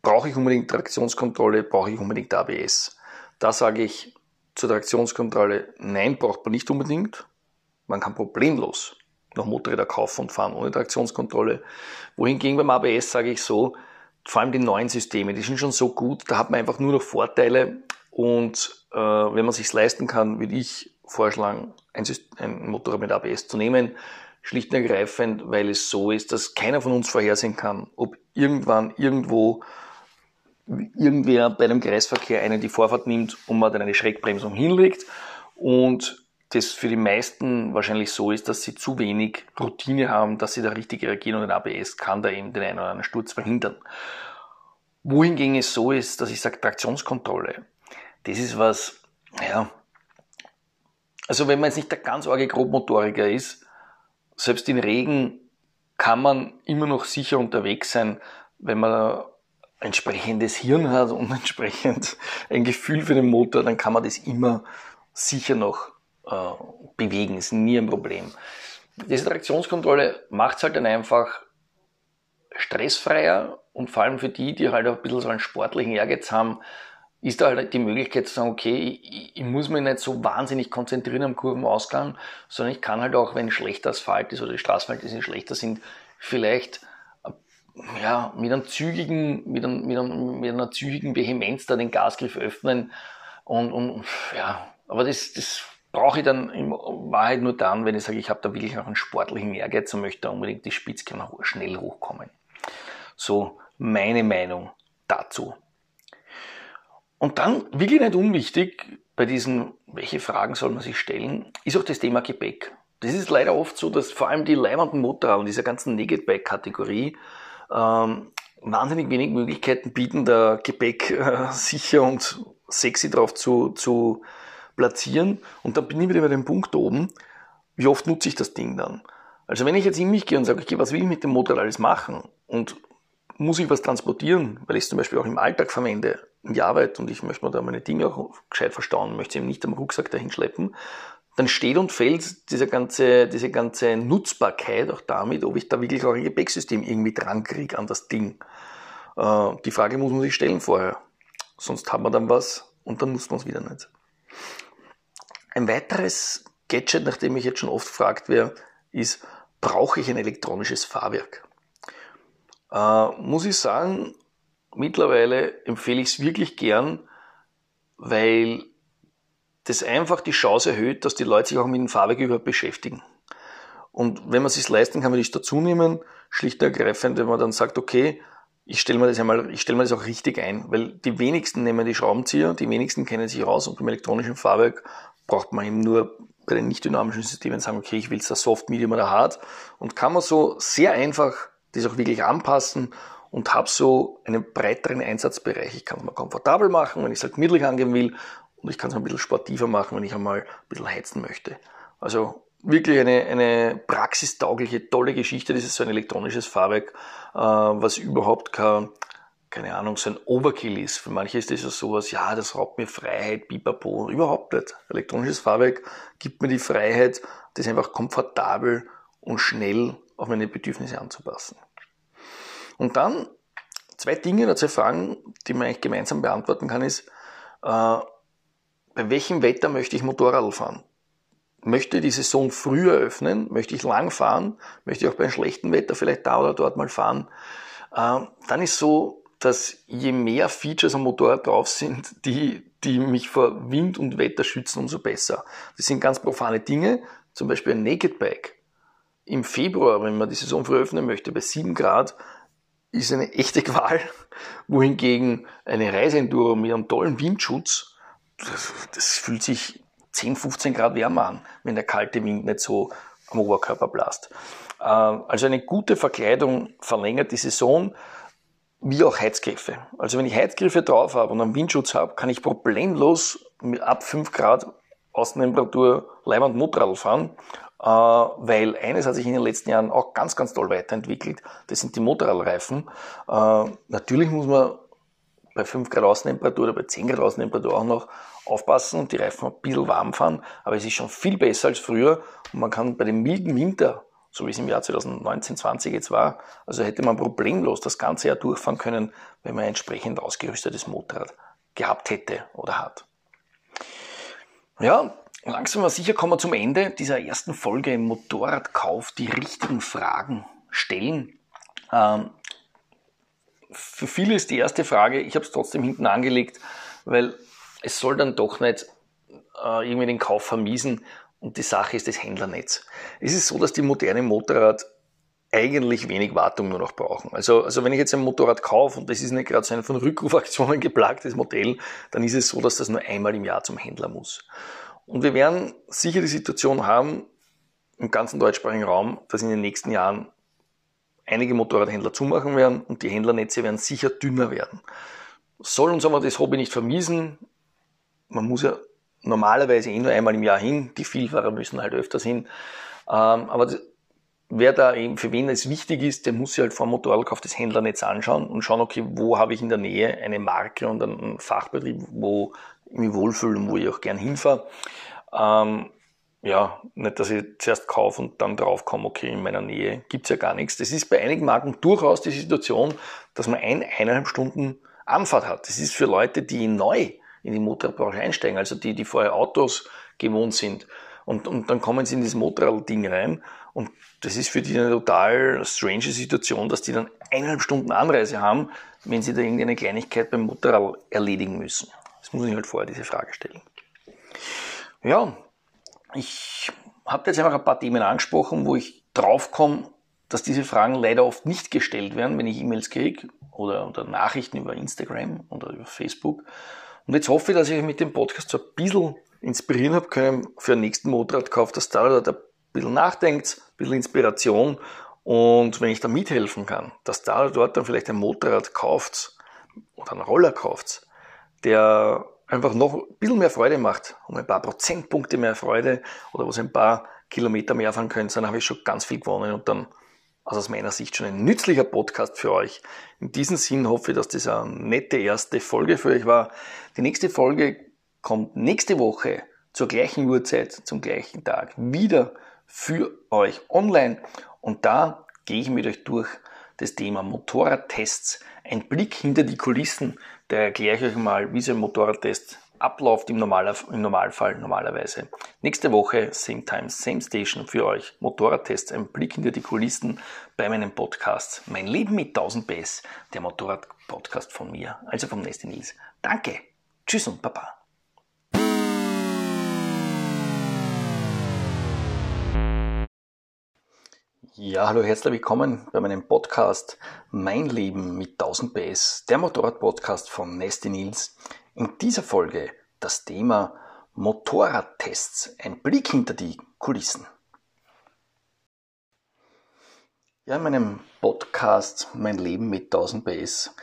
Brauche ich unbedingt Traktionskontrolle? Brauche ich unbedingt ABS? Da sage ich zur Traktionskontrolle, nein, braucht man nicht unbedingt. Man kann problemlos noch Motorräder kaufen und fahren ohne Traktionskontrolle. Wohingegen beim ABS sage ich so, vor allem die neuen Systeme, die sind schon so gut, da hat man einfach nur noch Vorteile und äh, wenn man sich leisten kann, würde ich vorschlagen, ein, ein Motorrad mit ABS zu nehmen. Schlicht und ergreifend, weil es so ist, dass keiner von uns vorhersehen kann, ob irgendwann irgendwo irgendwer bei einem Kreisverkehr einen die Vorfahrt nimmt und man dann eine Schreckbremsung hinlegt und das für die meisten wahrscheinlich so ist, dass sie zu wenig Routine haben, dass sie da richtig reagieren und ein ABS kann da eben den einen oder anderen Sturz verhindern. Wohingegen es so ist, dass ich sage, Traktionskontrolle, das ist was, ja, also wenn man jetzt nicht der ganz arge Grobmotoriker ist, selbst in Regen kann man immer noch sicher unterwegs sein, wenn man entsprechendes Hirn hat und (laughs) entsprechend ein Gefühl für den Motor, dann kann man das immer sicher noch äh, bewegen. Ist nie ein Problem. Diese Traktionskontrolle macht es halt dann einfach stressfreier und vor allem für die, die halt ein bisschen so einen sportlichen Ehrgeiz haben, ist da halt die Möglichkeit zu sagen, okay, ich, ich, muss mich nicht so wahnsinnig konzentrieren am Kurvenausgang, sondern ich kann halt auch, wenn schlechter Asphalt ist oder die Straßenverhältnisse schlechter sind, vielleicht ja, mit, einem zügigen, mit, einem, mit, einem, mit einer zügigen Vehemenz da den Gasgriff öffnen. Und, und ja, aber das, das brauche ich dann in Wahrheit nur dann, wenn ich sage, ich habe da wirklich auch einen sportlichen Ehrgeiz und möchte da unbedingt die Spitze schnell hochkommen. So meine Meinung dazu. Und dann, wirklich nicht unwichtig, bei diesen, welche Fragen soll man sich stellen, ist auch das Thema Gepäck. Das ist leider oft so, dass vor allem die leibenden Motorräder dieser ganzen Naked Bike Kategorie ähm, wahnsinnig wenig Möglichkeiten bieten, da Gepäck äh, sicher und sexy drauf zu, zu platzieren. Und dann bin ich wieder bei dem Punkt oben, wie oft nutze ich das Ding dann? Also wenn ich jetzt in mich gehe und sage, okay, was will ich mit dem Motorrad alles machen? Und muss ich was transportieren, weil ich es zum Beispiel auch im Alltag verwende, in die Arbeit und ich möchte mir da meine Dinge auch gescheit verstauen, möchte eben nicht am Rucksack dahin schleppen, dann steht und fällt diese ganze, diese ganze Nutzbarkeit auch damit, ob ich da wirklich auch ein Gepäcksystem irgendwie dran kriege an das Ding. Äh, die Frage muss man sich stellen vorher. Sonst hat man dann was und dann nutzt man es wieder nicht. Ein weiteres Gadget, nach dem ich jetzt schon oft gefragt werde, ist, brauche ich ein elektronisches Fahrwerk? Äh, muss ich sagen, mittlerweile empfehle ich es wirklich gern, weil das einfach die Chance erhöht, dass die Leute sich auch mit dem Fahrwerk überhaupt beschäftigen. Und wenn man es sich leisten kann, man das dazu nehmen, schlicht und ergreifend, wenn man dann sagt, okay, ich stelle mir das einmal, ich stelle mir das auch richtig ein, weil die wenigsten nehmen die Schraubenzieher, die wenigsten kennen sich aus und beim elektronischen Fahrwerk braucht man eben nur bei den nicht dynamischen Systemen sagen, okay, ich will es da soft, medium oder hard und kann man so sehr einfach das auch wirklich anpassen und habe so einen breiteren Einsatzbereich. Ich kann es mal komfortabel machen, wenn ich es halt mittig angehen will und ich kann es ein bisschen sportiver machen, wenn ich einmal ein bisschen heizen möchte. Also wirklich eine, eine praxistaugliche, tolle Geschichte. Das ist so ein elektronisches Fahrwerk, äh, was überhaupt kein, keine Ahnung, so ein Overkill ist. Für manche ist das ja sowas, ja, das raubt mir Freiheit, pipapo. Überhaupt nicht. Elektronisches Fahrwerk gibt mir die Freiheit, das einfach komfortabel und schnell auf meine Bedürfnisse anzupassen. Und dann zwei Dinge oder zwei Fragen, die man eigentlich gemeinsam beantworten kann, ist, äh, bei welchem Wetter möchte ich Motorrad fahren? Möchte die Saison früher öffnen? Möchte ich lang fahren? Möchte ich auch bei schlechtem Wetter vielleicht da oder dort mal fahren? Äh, dann ist so, dass je mehr Features am Motorrad drauf sind, (laughs) die, die mich vor Wind und Wetter schützen, umso besser. Das sind ganz profane Dinge, zum Beispiel ein Naked Bike im Februar, wenn man die Saison früh öffnen möchte, bei 7 Grad, ist eine echte Qual, (laughs) wohingegen eine Reiseenduro mit einem tollen Windschutz, das, das fühlt sich 10, 15 Grad wärmer an, wenn der kalte Wind nicht so am Oberkörper blast. Äh, also eine gute Verkleidung verlängert die Saison, wie auch Heizgriffe. Also wenn ich Heizgriffe drauf habe und einen Windschutz habe, kann ich problemlos ab 5 Grad Außentemperatur Leiband Motorrad fahren weil eines hat sich in den letzten Jahren auch ganz, ganz toll weiterentwickelt. Das sind die Motorradreifen. Äh, natürlich muss man bei 5 Grad Außentemperatur oder bei 10 Grad Außentemperatur auch noch aufpassen und die Reifen ein bisschen warm fahren, aber es ist schon viel besser als früher und man kann bei dem milden Winter, so wie es im Jahr 2019, 20 jetzt war, also hätte man problemlos das ganze Jahr durchfahren können, wenn man ein entsprechend ausgerüstetes Motorrad gehabt hätte oder hat. Ja, Langsam aber sicher kommen wir zum Ende dieser ersten Folge im Motorradkauf, die richtigen Fragen stellen. Ähm, für viele ist die erste Frage, ich habe es trotzdem hinten angelegt, weil es soll dann doch nicht äh, irgendwie den Kauf vermiesen und die Sache ist das Händlernetz. Es ist so, dass die modernen Motorrad eigentlich wenig Wartung nur noch brauchen. Also, also wenn ich jetzt ein Motorrad kaufe und das ist nicht gerade so ein von Rückrufaktionen (laughs) geplagtes Modell, dann ist es so, dass das nur einmal im Jahr zum Händler muss. Und wir werden sicher die Situation haben, im ganzen deutschsprachigen Raum, dass in den nächsten Jahren einige Motorradhändler zumachen werden und die Händlernetze werden sicher dünner werden. Soll uns aber das Hobby nicht vermiesen. Man muss ja normalerweise eh nur einmal im Jahr hin. Die Vielfahrer müssen halt öfters hin. Ähm, aber wer da eben, für wen es wichtig ist, der muss sich halt vor dem Motorradkauf des Händlernetz anschauen und schauen, okay, wo habe ich in der Nähe eine Marke und einen Fachbetrieb, wo mich wohlfühle und wo ich auch gern hinfahre. Ähm, ja, nicht, dass ich zuerst kaufe und dann draufkomme, okay, in meiner Nähe gibt's ja gar nichts. Das ist bei einigen Marken durchaus die Situation, dass man ein, eineinhalb Stunden Anfahrt hat. Das ist für Leute, die neu in die Motorradbranche einsteigen, also die, die vorher Autos gewohnt sind. Und, und dann kommen sie in dieses Motorrad-Ding rein und das ist für die eine total strange Situation, dass die dann eineinhalb Stunden Anreise haben, wenn sie da irgendeine Kleinigkeit beim Motorrad erledigen müssen. Das muss ich halt vorher diese Frage stellen. Ja, ich habe jetzt einfach ein paar Themen angesprochen, wo ich draufkomme, dass diese Fragen leider oft nicht gestellt werden, wenn ich E-Mails kriege oder, oder Nachrichten über Instagram oder über Facebook. Und jetzt hoffe ich, dass ich mit dem Podcast so ein bisschen inspirieren habe können für den nächsten Motorradkauf, dass da ein bisschen nachdenkt, ein bisschen Inspiration und wenn ich da mithelfen kann, dass da dort dann vielleicht ein Motorrad kauft oder einen Roller kauft, der einfach noch ein bisschen mehr Freude macht, um ein paar Prozentpunkte mehr Freude oder was ein paar Kilometer mehr fahren könnt, dann habe ich schon ganz viel gewonnen und dann also aus meiner Sicht schon ein nützlicher Podcast für euch. In diesem Sinn hoffe ich, dass das eine nette erste Folge für euch war. Die nächste Folge kommt nächste Woche zur gleichen Uhrzeit, zum gleichen Tag wieder für euch online. Und da gehe ich mit euch durch das Thema Motorradtests. Ein Blick hinter die Kulissen. Da erkläre ich euch mal, wie so ein Motorradtest abläuft im, Normaler, im Normalfall normalerweise. Nächste Woche, same time, same station für euch. Motorradtests, ein Blick hinter die Kulissen bei meinem Podcast. Mein Leben mit 1000 PS, der Motorrad-Podcast von mir, also vom Nesti Nils. Danke, tschüss und baba. Ja, hallo, herzlich willkommen bei meinem Podcast Mein Leben mit 1000 PS, der Motorrad-Podcast von Nasty Nils. In dieser Folge das Thema Motorradtests, ein Blick hinter die Kulissen. Ja, in meinem Podcast Mein Leben mit 1000 PS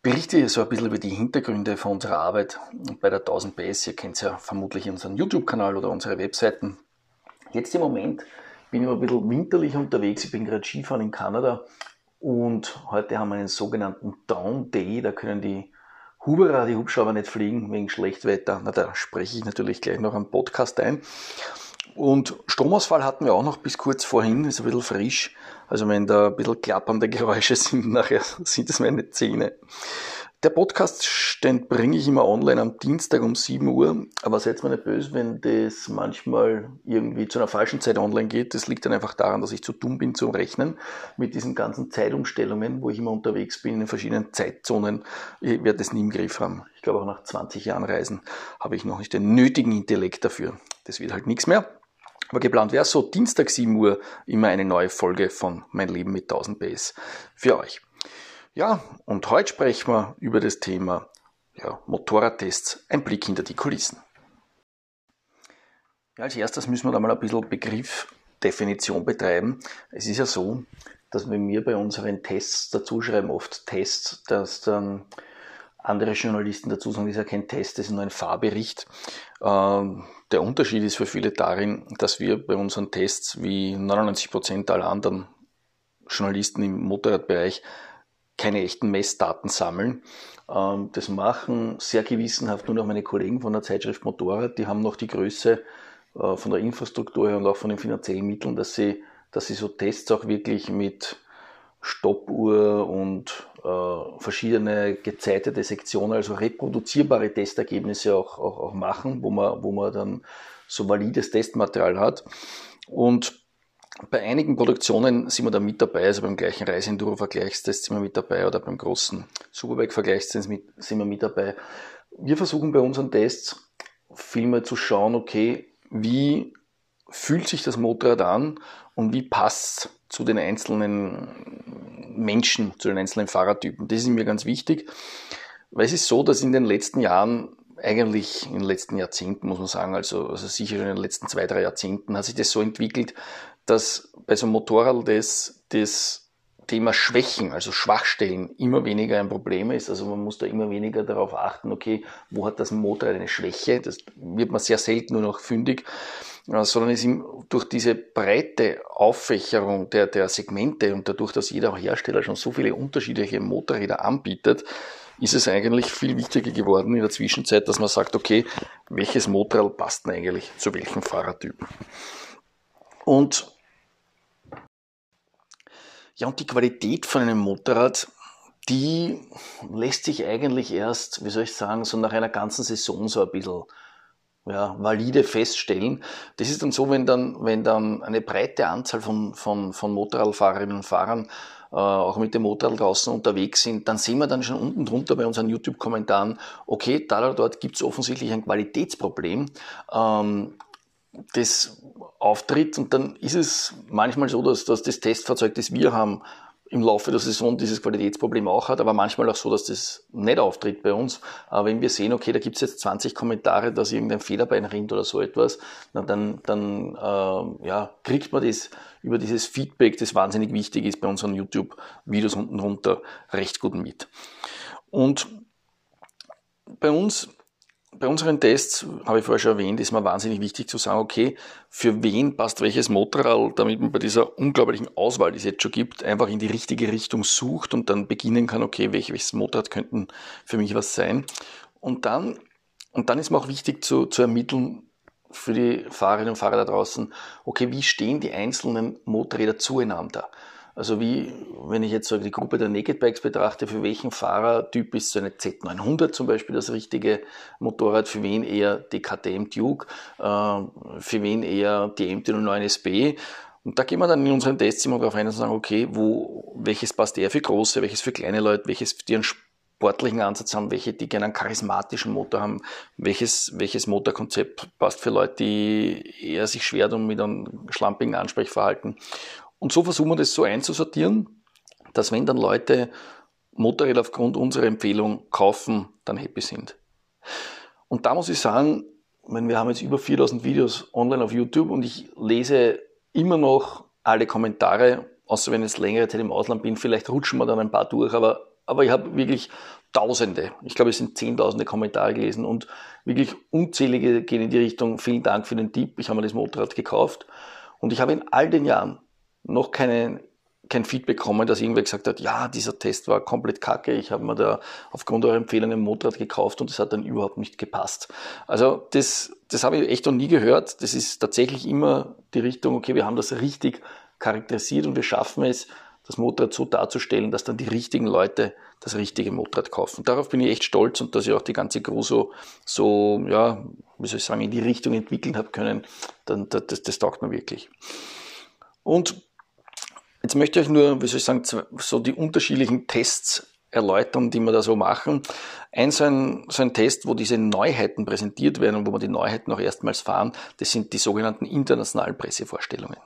berichte ich so ein bisschen über die Hintergründe von unserer Arbeit bei der 1000 PS. Ihr kennt ja vermutlich unseren YouTube-Kanal oder unsere Webseiten. Jetzt im Moment bin ich ein bisschen winterlich unterwegs. Ich bin gerade Skifahren in Kanada und heute haben wir einen sogenannten Down Day. Da können die Huberer, die Hubschrauber nicht fliegen wegen Schlechtwetter. Na, da spreche ich natürlich gleich noch am Podcast ein. Und Stromausfall hatten wir auch noch bis kurz vorhin, ist ein bisschen frisch. Also wenn da ein bisschen klappernde Geräusche (laughs) sind, nachher sind es meine Zähne. Der Podcast, den bringe ich immer online am Dienstag um 7 Uhr, aber seid mir nicht böse, wenn das manchmal irgendwie zu einer falschen Zeit online geht. Das liegt dann einfach daran, dass ich zu dumm bin zum Rechnen mit diesen ganzen Zeitumstellungen, wo ich immer unterwegs bin in verschiedenen Zeitzonen. Ich werde das nie im Griff haben. Ich glaube auch nach 20 Jahren Reisen habe ich noch nicht den nötigen Intellekt dafür. Das wird halt nichts mehr. Aber geplant wäre so Dienstag 7 Uhr immer eine neue Folge von Mein Leben mit 1000 PS für euch. Ja, und heute sprechen wir über das Thema ja, Motorradtests, ein Blick hinter die Kulissen. Ja, als erstes müssen wir da mal ein bisschen Begriffdefinition betreiben. Es ist ja so, dass wir bei unseren Tests dazu schreiben, oft Tests, dass dann andere Journalisten dazu sagen, das ist ja kein Test, das ist nur ein Fahrbericht. Ähm, der Unterschied ist für viele darin, dass wir bei unseren Tests wie 99 Prozent aller anderen Journalisten im Motorradbereich keine echten Messdaten sammeln. Ähm, das machen sehr gewissenhaft nur noch meine Kollegen von der Zeitschrift Motorrad. Die haben noch die Größe äh, von der Infrastruktur her und auch von den finanziellen Mitteln, dass sie, dass sie so Tests auch wirklich mit Stoppuhr und äh, verschiedene gezeitete Sektionen, also reproduzierbare Testergebnisse auch, auch, auch machen, wo man, wo man dann so valides Testmaterial hat. Und bei einigen Produktionen sind wir da mit dabei, also beim gleichen Reiseenduro-Vergleichstest sind wir mit dabei oder beim großen Superbike-Vergleichstest sind wir mit dabei. Wir versuchen bei unseren Tests vielmehr zu schauen, okay, wie fühlt sich das Motorrad an und wie passt zu den einzelnen Menschen, zu den einzelnen Fahrertypen. Das ist mir ganz wichtig, weil es ist so, dass in den letzten Jahren eigentlich in den letzten Jahrzehnten, muss man sagen, also, also sicher in den letzten zwei, drei Jahrzehnten hat sich das so entwickelt, dass bei so einem Motorrad das, das Thema Schwächen, also Schwachstellen, immer weniger ein Problem ist. Also man muss da immer weniger darauf achten, okay, wo hat das Motorrad eine Schwäche? Das wird man sehr selten nur noch fündig, äh, sondern es durch diese breite Auffächerung der, der Segmente und dadurch, dass jeder Hersteller schon so viele unterschiedliche Motorräder anbietet, ist es eigentlich viel wichtiger geworden in der Zwischenzeit, dass man sagt, okay, welches Motorrad passt denn eigentlich zu welchem Fahrertyp? Und ja, und die Qualität von einem Motorrad, die lässt sich eigentlich erst, wie soll ich sagen, so nach einer ganzen Saison so ein bisschen ja, valide feststellen. Das ist dann so, wenn dann, wenn dann eine breite Anzahl von, von, von Motorradfahrerinnen und Fahrern äh, auch mit dem Motorrad draußen unterwegs sind, dann sehen wir dann schon unten drunter bei unseren YouTube-Kommentaren, okay, da oder dort gibt es offensichtlich ein Qualitätsproblem. Ähm, das auftritt und dann ist es manchmal so, dass, dass das Testfahrzeug, das wir haben, im Laufe der Saison dieses Qualitätsproblem auch hat, aber manchmal auch so, dass das nicht auftritt bei uns. Aber wenn wir sehen, okay, da gibt es jetzt 20 Kommentare, dass irgendein Federbein rinnt oder so etwas, dann, dann äh, ja, kriegt man das über dieses Feedback, das wahnsinnig wichtig ist bei unseren YouTube-Videos unten drunter, recht gut mit. Und bei uns bei unseren Tests, habe ich vorher schon erwähnt, ist mir wahnsinnig wichtig zu sagen, okay, für wen passt welches Motorrad, damit man bei dieser unglaublichen Auswahl, die es jetzt schon gibt, einfach in die richtige Richtung sucht und dann beginnen kann, okay, welches Motorrad könnten für mich was sein. Und dann, und dann ist mir auch wichtig zu, zu ermitteln, für die Fahrerinnen und Fahrer da draußen, okay, wie stehen die einzelnen Motorräder zueinander? Also wie, wenn ich jetzt so die Gruppe der Naked Bikes betrachte, für welchen Fahrertyp ist so eine Z900 zum Beispiel das richtige Motorrad, für wen eher die KTM Duke, äh, für wen eher die MT-09 SB. Und da gehen wir dann in unseren Tests immer darauf ein und sagen, okay, wo, welches passt eher für große, welches für kleine Leute, welches die einen sportlichen Ansatz haben, welche die gerne einen charismatischen Motor haben, welches, welches Motorkonzept passt für Leute, die eher sich schwer tun mit einem schlampigen Ansprechverhalten. Und so versuchen wir das so einzusortieren, dass wenn dann Leute Motorräder aufgrund unserer Empfehlung kaufen, dann happy sind. Und da muss ich sagen, wenn wir haben jetzt über 4000 Videos online auf YouTube und ich lese immer noch alle Kommentare, außer wenn ich jetzt längere Zeit im Ausland bin, vielleicht rutschen wir dann ein paar durch, aber, aber ich habe wirklich Tausende, ich glaube es sind Zehntausende Kommentare gelesen und wirklich unzählige gehen in die Richtung, vielen Dank für den Tipp, ich habe mir das Motorrad gekauft. Und ich habe in all den Jahren noch keine, kein Feedback bekommen, dass irgendwer gesagt hat, ja, dieser Test war komplett kacke, ich habe mir da aufgrund eurer Empfehlung ein Motorrad gekauft und das hat dann überhaupt nicht gepasst. Also das, das habe ich echt noch nie gehört. Das ist tatsächlich immer die Richtung, okay, wir haben das richtig charakterisiert und wir schaffen es, das Motorrad so darzustellen, dass dann die richtigen Leute das richtige Motorrad kaufen. Darauf bin ich echt stolz und dass ich auch die ganze Crew so, so ja, wie soll ich sagen, in die Richtung entwickeln habe können, dann, das, das taugt mir wirklich. Und Jetzt möchte ich euch nur, wie soll ich sagen, so die unterschiedlichen Tests erläutern, die wir da so machen. Ein so, ein so ein Test, wo diese Neuheiten präsentiert werden und wo wir die Neuheiten auch erstmals fahren, das sind die sogenannten internationalen Pressevorstellungen.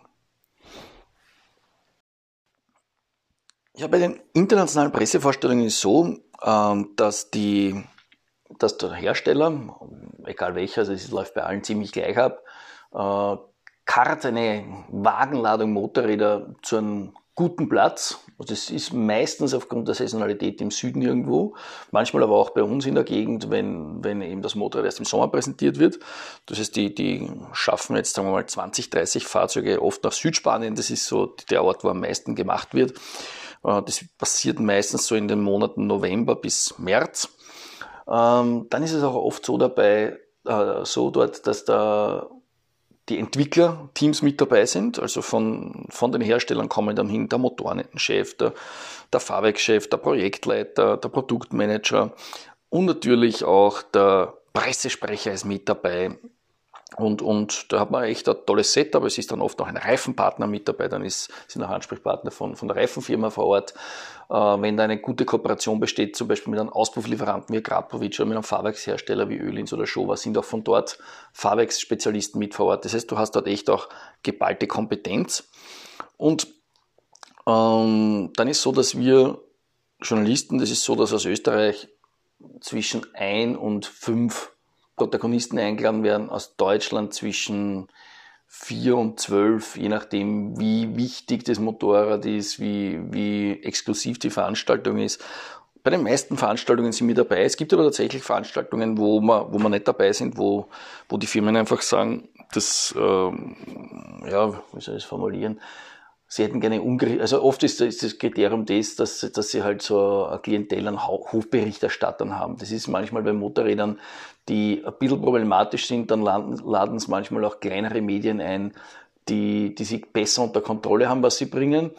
Ja, bei den internationalen Pressevorstellungen ist es so, ähm, dass, die, dass der Hersteller, egal welcher, also es läuft bei allen ziemlich gleich ab, karrt eine Wagenladung Motorräder zu einem guten Platz. Also das ist meistens aufgrund der Saisonalität im Süden irgendwo, manchmal aber auch bei uns in der Gegend, wenn, wenn eben das Motorrad erst im Sommer präsentiert wird. Das heißt, die, die schaffen jetzt, sagen wir mal, 20, 30 Fahrzeuge oft nach Südspanien. Das ist so der Ort, wo am meisten gemacht wird. Äh, das passiert meistens so in den Monaten November bis März. Ähm, dann ist es auch oft so dabei, äh, so dort, dass da die Entwicklerteams mit dabei sind. Also von, von den Herstellern kommen dann hin der Motorenchef, der, der Fahrwerkschef, der Projektleiter, der Produktmanager und natürlich auch der Pressesprecher ist mit dabei. Und, und da hat man echt ein tolles Setup. Es ist dann oft noch ein Reifenpartner mit dabei, dann ist, sind auch Ansprechpartner von, von der Reifenfirma vor Ort. Äh, wenn da eine gute Kooperation besteht, zum Beispiel mit einem Auspufflieferanten wie Grapovic oder mit einem Fahrwerkshersteller wie Ölins oder Showa, sind auch von dort Fahrwerksspezialisten mit vor Ort. Das heißt, du hast dort echt auch geballte Kompetenz. Und ähm, dann ist so, dass wir Journalisten, das ist so, dass aus Österreich zwischen ein und fünf Protagonisten eingeladen werden, aus Deutschland zwischen 4 und 12, je nachdem, wie wichtig das Motorrad ist, wie, wie exklusiv die Veranstaltung ist. Bei den meisten Veranstaltungen sind wir dabei. Es gibt aber tatsächlich Veranstaltungen, wo wir, wo wir nicht dabei sind, wo, wo die Firmen einfach sagen, das, ähm, ja, wie soll ich es formulieren, sie hätten gerne umgerichtet, also oft ist das Kriterium das, dass, dass sie halt so eine Klientel an Hofberichterstattern haben. Das ist manchmal bei Motorrädern, die ein bisschen problematisch sind, dann laden, laden es manchmal auch kleinere Medien ein, die, die sich besser unter Kontrolle haben, was sie bringen.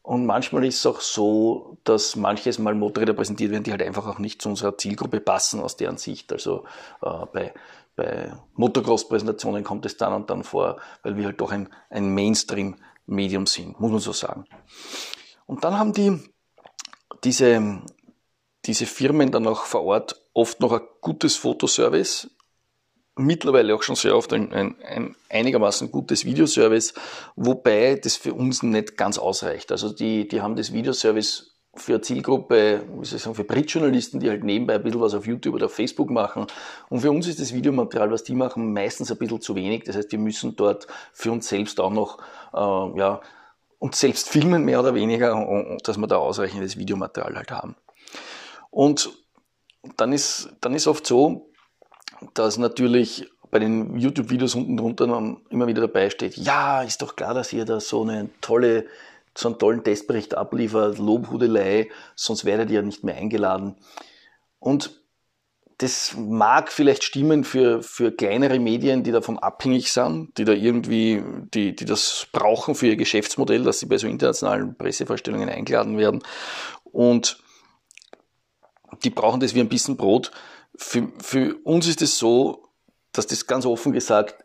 Und manchmal ist es auch so, dass manches Mal Motorräder präsentiert werden, die halt einfach auch nicht zu unserer Zielgruppe passen aus deren Sicht. Also äh, bei, bei Motocross-Präsentationen kommt es dann und dann vor, weil wir halt doch ein, ein Mainstream Medium sind, muss man so sagen. Und dann haben die diese, diese Firmen dann auch vor Ort oft noch ein gutes Fotoservice, mittlerweile auch schon sehr oft ein, ein, ein einigermaßen gutes Videoservice, wobei das für uns nicht ganz ausreicht. Also die, die haben das Videoservice für eine Zielgruppe, wie soll ich sagen, für Brit-Journalisten, die halt nebenbei ein bisschen was auf YouTube oder auf Facebook machen. Und für uns ist das Videomaterial, was die machen, meistens ein bisschen zu wenig. Das heißt, wir müssen dort für uns selbst auch noch, äh, ja, uns selbst filmen, mehr oder weniger, dass wir da ausreichendes Videomaterial halt haben. Und dann ist, dann ist oft so, dass natürlich bei den YouTube-Videos unten drunter immer wieder dabei steht, ja, ist doch klar, dass ihr da so eine tolle so einen tollen Testbericht abliefert, Lobhudelei, sonst werdet ihr ja nicht mehr eingeladen. Und das mag vielleicht stimmen für, für kleinere Medien, die davon abhängig sind, die da irgendwie, die, die das brauchen für ihr Geschäftsmodell, dass sie bei so internationalen Pressevorstellungen eingeladen werden. Und die brauchen das wie ein bisschen Brot. Für, für uns ist es so, dass das ganz offen gesagt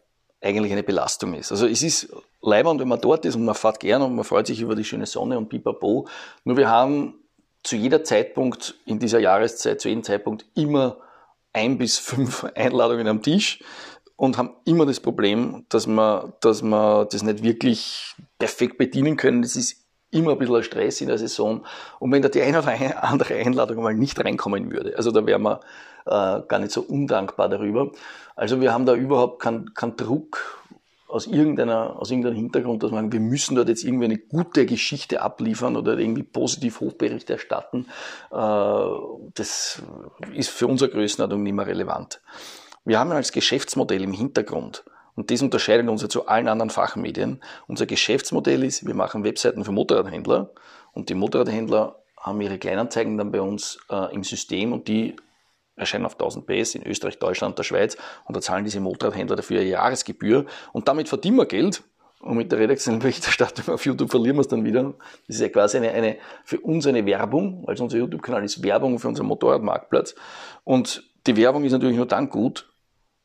eigentlich eine Belastung ist. Also es ist leibend, wenn man dort ist und man fährt gern und man freut sich über die schöne Sonne und pipapo. Nur wir haben zu jeder Zeitpunkt in dieser Jahreszeit, zu jedem Zeitpunkt immer ein bis fünf (laughs) Einladungen am Tisch und haben immer das Problem, dass wir, dass wir das nicht wirklich perfekt bedienen können. Das ist immer ein bisschen ein Stress in der Saison. Und wenn da die eine oder andere Einladung mal nicht reinkommen würde, also da wären wir äh, gar nicht so undankbar darüber. Also wir haben da überhaupt keinen kein Druck aus irgendeiner, aus irgendeinem Hintergrund, dass man, wir müssen dort jetzt irgendwie eine gute Geschichte abliefern oder irgendwie positiv Hochbericht erstatten. Äh, das ist für unsere Größenordnung nicht mehr relevant. Wir haben als Geschäftsmodell im Hintergrund, und das unterscheidet uns ja zu allen anderen Fachmedien. Unser Geschäftsmodell ist, wir machen Webseiten für Motorradhändler und die Motorradhändler haben ihre Kleinanzeigen dann bei uns äh, im System und die erscheinen auf 1000 PS in Österreich, Deutschland, der Schweiz und da zahlen diese Motorradhändler dafür eine Jahresgebühr und damit verdienen wir Geld und mit der redaktionellen Berichterstattung auf YouTube verlieren wir es dann wieder. Das ist ja quasi eine, eine für uns eine Werbung, also unser YouTube-Kanal ist Werbung für unseren Motorradmarktplatz und die Werbung ist natürlich nur dann gut,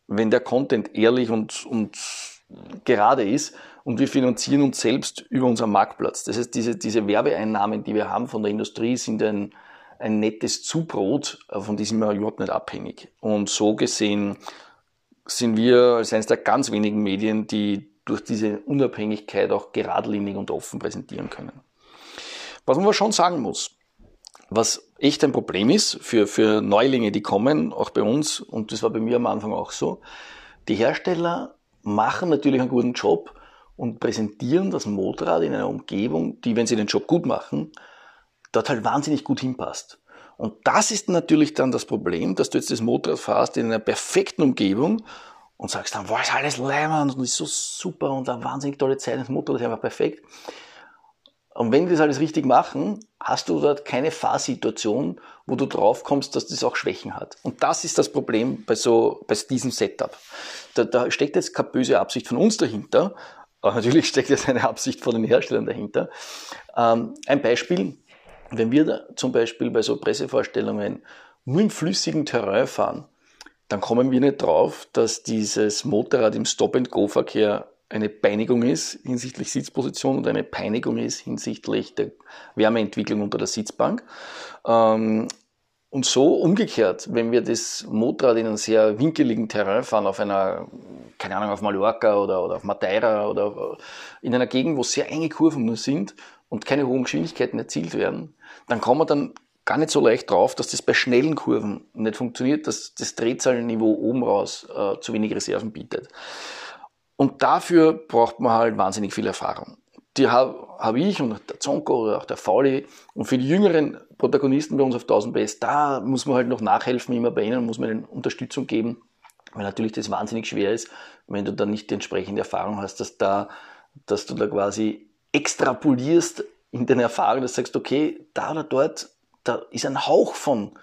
wenn der Content ehrlich und, und gerade ist und wir finanzieren uns selbst über unseren Marktplatz. Das heißt, diese, diese Werbeeinnahmen, die wir haben von der Industrie, sind ein, ein nettes Zubrot, äh, von diesem wir überhaupt nicht abhängig. Und so gesehen sind wir als eines der ganz wenigen Medien, die durch diese Unabhängigkeit auch geradlinig und offen präsentieren können. Was man aber schon sagen muss, was echt ein Problem ist für, für Neulinge, die kommen, auch bei uns, und das war bei mir am Anfang auch so, die Hersteller machen natürlich einen guten Job und präsentieren das Motorrad in einer Umgebung, die, wenn sie den Job gut machen, dort halt wahnsinnig gut hinpasst. Und das ist natürlich dann das Problem, dass du jetzt das Motorrad fährst in einer perfekten Umgebung und sagst dann, wow, ist alles leimend und ist so super und eine wahnsinnig tolle Zeit, das Motorrad ist einfach perfekt. Und wenn die das alles richtig machen, hast du dort keine Fahrsituation, wo du drauf kommst, dass das auch Schwächen hat. Und das ist das Problem bei so, bei diesem Setup. Da, da steckt jetzt keine böse Absicht von uns dahinter, aber (laughs) natürlich steckt jetzt eine Absicht von den Herstellern dahinter. Ähm, ein Beispiel, wenn wir zum Beispiel bei so Pressevorstellungen nur im flüssigen Terrain fahren, dann kommen wir nicht drauf, dass dieses Motorrad im Stop-and-Go-Verkehr eine Peinigung ist hinsichtlich Sitzposition und eine Peinigung ist hinsichtlich der Wärmeentwicklung unter der Sitzbank. Ähm, und so umgekehrt, wenn wir das Motorrad in einem sehr winkeligen Terrain fahren, auf einer, keine Ahnung, auf Mallorca oder, oder auf Madeira oder in einer Gegend, wo sehr enge Kurven nur sind und keine hohen Geschwindigkeiten erzielt werden, dann kommen wir dann gar nicht so leicht drauf, dass das bei schnellen Kurven nicht funktioniert, dass das Drehzahlniveau oben raus äh, zu wenig Reserven bietet. Und dafür braucht man halt wahnsinnig viel Erfahrung. Die habe hab ich und der Zonko oder auch der Fauli und für die jüngeren Protagonisten bei uns auf 1000 PS, da muss man halt noch nachhelfen, immer bei ihnen muss man ihnen Unterstützung geben, weil natürlich das wahnsinnig schwer ist, wenn du dann nicht die entsprechende Erfahrung hast, dass da, dass du da quasi extrapolierst in den Erfahrungen, dass du sagst, okay, da oder dort, da ist ein Hauch von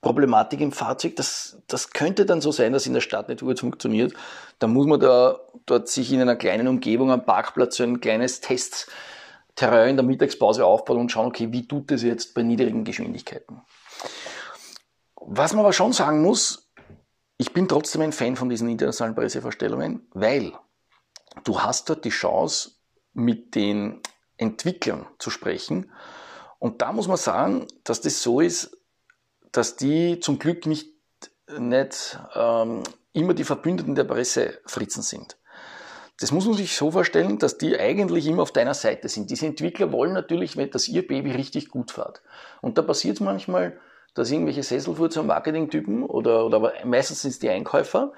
Problematik im Fahrzeug. Das, das könnte dann so sein, dass in der Stadt nicht gut funktioniert. Da muss man da dort sich in einer kleinen Umgebung am Parkplatz so ein kleines Testterrain in der Mittagspause aufbauen und schauen, okay, wie tut das jetzt bei niedrigen Geschwindigkeiten. Was man aber schon sagen muss, ich bin trotzdem ein Fan von diesen internationalen Pressevorstellungen, weil du hast dort die Chance, mit den Entwicklern zu sprechen. Und da muss man sagen, dass das so ist, dass die zum Glück nicht, nicht ähm, immer die Verbündeten der Pressefritzen sind. Das muss man sich so vorstellen, dass die eigentlich immer auf deiner Seite sind. Diese Entwickler wollen natürlich, dass ihr Baby richtig gut fährt. Und da passiert es manchmal, dass irgendwelche Sesselfurzer Marketingtypen oder, oder meistens sind es die Einkäufer,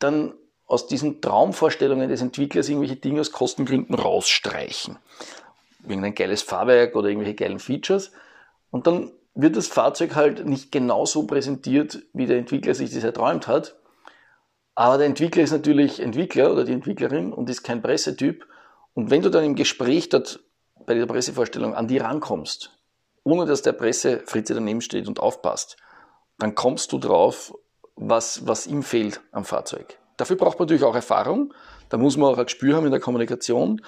dann aus diesen Traumvorstellungen des Entwicklers irgendwelche Dinge aus Kostengründen rausstreichen. Irgendein geiles Fahrwerk oder irgendwelche geilen Features. Und dann wird das Fahrzeug halt nicht genauso präsentiert, wie der Entwickler sich das erträumt hat. Aber der Entwickler ist natürlich Entwickler oder die Entwicklerin und ist kein Pressetyp. Und wenn du dann im Gespräch dort bei der Pressevorstellung an die rankommst, ohne dass der Pressefritze daneben steht und aufpasst, dann kommst du drauf, was, was ihm fehlt am Fahrzeug. Dafür braucht man natürlich auch Erfahrung. Da muss man auch ein Gespür haben in der Kommunikation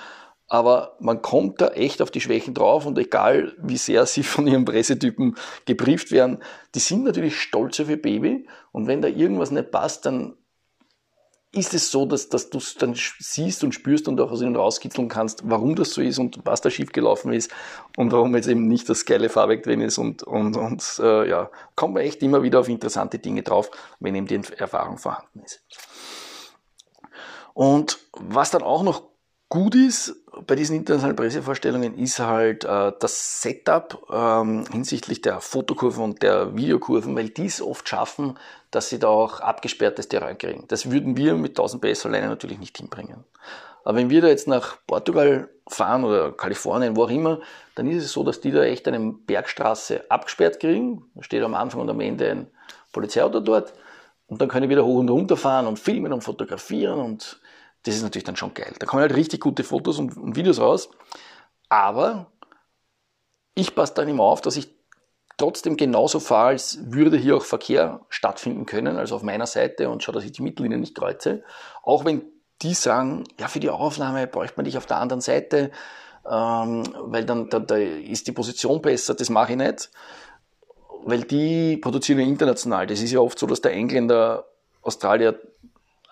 aber man kommt da echt auf die Schwächen drauf und egal wie sehr sie (laughs) von ihren Pressetypen gebrieft werden, die sind natürlich stolz auf ihr Baby und wenn da irgendwas nicht passt, dann ist es so, dass, dass du es dann siehst und spürst und auch aus ihnen rauskitzeln kannst, warum das so ist und was da schiefgelaufen ist und warum jetzt eben nicht das geile Fahrwerk drin ist und, und, und äh, ja, kommt man echt immer wieder auf interessante Dinge drauf, wenn eben die Erfahrung vorhanden ist. Und was dann auch noch gut ist bei diesen internationalen Pressevorstellungen ist halt äh, das Setup ähm, hinsichtlich der Fotokurven und der Videokurven, weil die es oft schaffen, dass sie da auch abgesperrtes Terrain kriegen. Das würden wir mit 1000 PS alleine natürlich nicht hinbringen. Aber wenn wir da jetzt nach Portugal fahren oder Kalifornien, wo auch immer, dann ist es so, dass die da echt eine Bergstraße abgesperrt kriegen. Da steht am Anfang und am Ende ein Polizeiauto dort. Und dann können wir wieder hoch und runter fahren und filmen und fotografieren und das ist natürlich dann schon geil. Da kommen halt richtig gute Fotos und, und Videos raus. Aber ich passe dann immer auf, dass ich trotzdem genauso fahre, als würde hier auch Verkehr stattfinden können, also auf meiner Seite und schaue, dass ich die Mittellinien nicht kreuze. Auch wenn die sagen, ja, für die Aufnahme bräuchte man dich auf der anderen Seite, ähm, weil dann da, da ist die Position besser, das mache ich nicht. Weil die produzieren ja international. Das ist ja oft so, dass der Engländer, Australier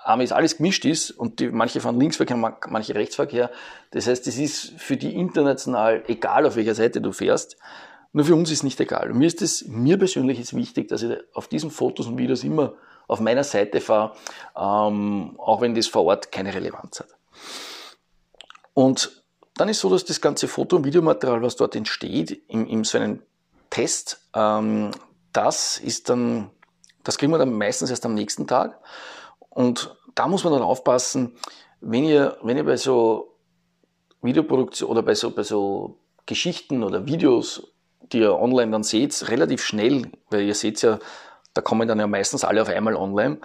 Amis alles gemischt ist und die, manche fahren Linksverkehr, manche Rechtsverkehr. Das heißt, es ist für die international egal, auf welcher Seite du fährst. Nur für uns ist nicht egal. Und mir ist es, mir persönlich ist wichtig, dass ich auf diesen Fotos und Videos immer auf meiner Seite fahre, ähm, auch wenn das vor Ort keine Relevanz hat. Und dann ist so, dass das ganze Foto- und Videomaterial, was dort entsteht, in, in so einem Test, ähm, das ist dann, das kriegen wir dann meistens erst am nächsten Tag. Und da muss man dann aufpassen, wenn ihr, wenn ihr bei so Videoproduktion oder bei so, bei so Geschichten oder Videos, die ihr online dann seht, relativ schnell, weil ihr seht ja, da kommen dann ja meistens alle auf einmal online.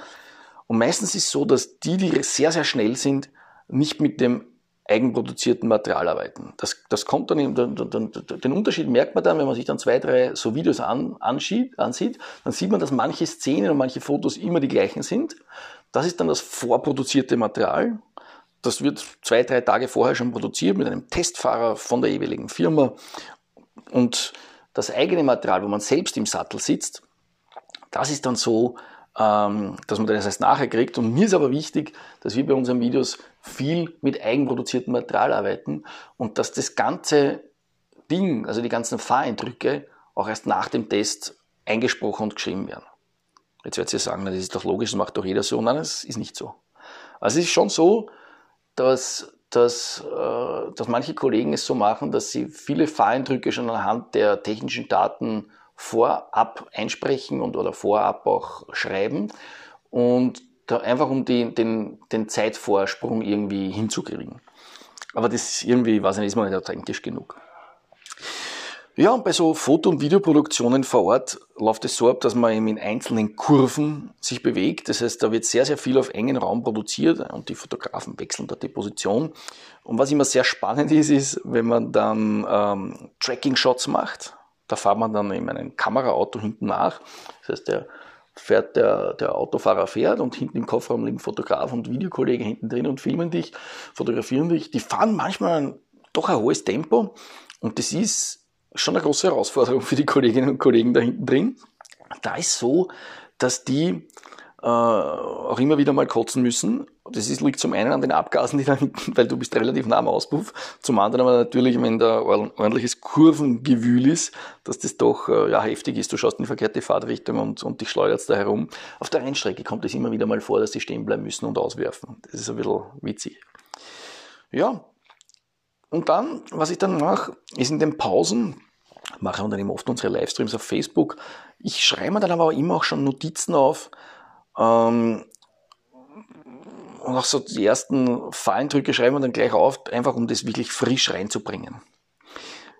Und meistens ist es so, dass die, die sehr, sehr schnell sind, nicht mit dem eigenproduzierten Material arbeiten. Das, das kommt dann, in, den, den Unterschied merkt man dann, wenn man sich dann zwei, drei so Videos an, ansieht, ansieht, dann sieht man, dass manche Szenen und manche Fotos immer die gleichen sind. Das ist dann das vorproduzierte Material. Das wird zwei, drei Tage vorher schon produziert mit einem Testfahrer von der jeweiligen Firma. Und das eigene Material, wo man selbst im Sattel sitzt, das ist dann so, ähm, dass man das erst nachher kriegt. Und mir ist aber wichtig, dass wir bei unseren Videos viel mit eigenproduziertem Material arbeiten und dass das ganze Ding, also die ganzen Fahreindrücke, auch erst nach dem Test eingesprochen und geschrieben werden. Jetzt werdet ihr sagen, das ist doch logisch, das macht doch jeder so. Nein, das ist nicht so. Also es ist schon so, dass, dass, äh, dass manche Kollegen es so machen, dass sie viele Fahreindrücke schon anhand der technischen Daten vorab einsprechen und oder vorab auch schreiben. Und Da einfach um die, den, den Zeitvorsprung irgendwie hinzukriegen. Aber das irgendwie, weiß ich nicht, ist man nicht authentisch genug. Ja, und bei so Foto- und Videoproduktionen vor Ort läuft es so ab, dass man eben in einzelnen Kurven sich bewegt. Das heißt, da wird sehr, sehr viel auf engen Raum produziert und die Fotografen wechseln dort die Position. Und was immer sehr spannend ist, ist, wenn man dann ähm, Tracking-Shots macht. Da fährt man dann in einem Kameraauto hinten nach. Das heißt, der fährt der, der Autofahrer fährt und hinten im Kofferraum liegen Fotograf und Videokollege hinten drin und filmen dich, fotografieren dich. Die fahren manchmal ein, doch ein hohes Tempo und das ist schon eine große Herausforderung für die Kolleginnen und Kollegen da hinten drin. Da ist so, dass die äh, auch immer wieder mal kotzen müssen. Das ist, liegt zum einen an den Abgasen, die da hinten, (laughs) weil du bist relativ nah am Auspuff. Zum anderen aber natürlich, wenn da ordentliches Kurvengewühl ist, dass das doch äh, ja, heftig ist. Du schaust in die verkehrte Fahrtrichtung und, und dich schleudert da herum. Auf der Rennstrecke kommt es immer wieder mal vor, dass sie stehen bleiben müssen und auswerfen. Das ist ein bisschen witzig. Ja, und dann, was ich dann mache, ist in den Pausen, machen wir dann eben oft unsere Livestreams auf Facebook, ich schreibe mir dann aber auch immer auch schon Notizen auf, ähm, und auch so die ersten Fallendrücke schreiben wir dann gleich auf, einfach um das wirklich frisch reinzubringen.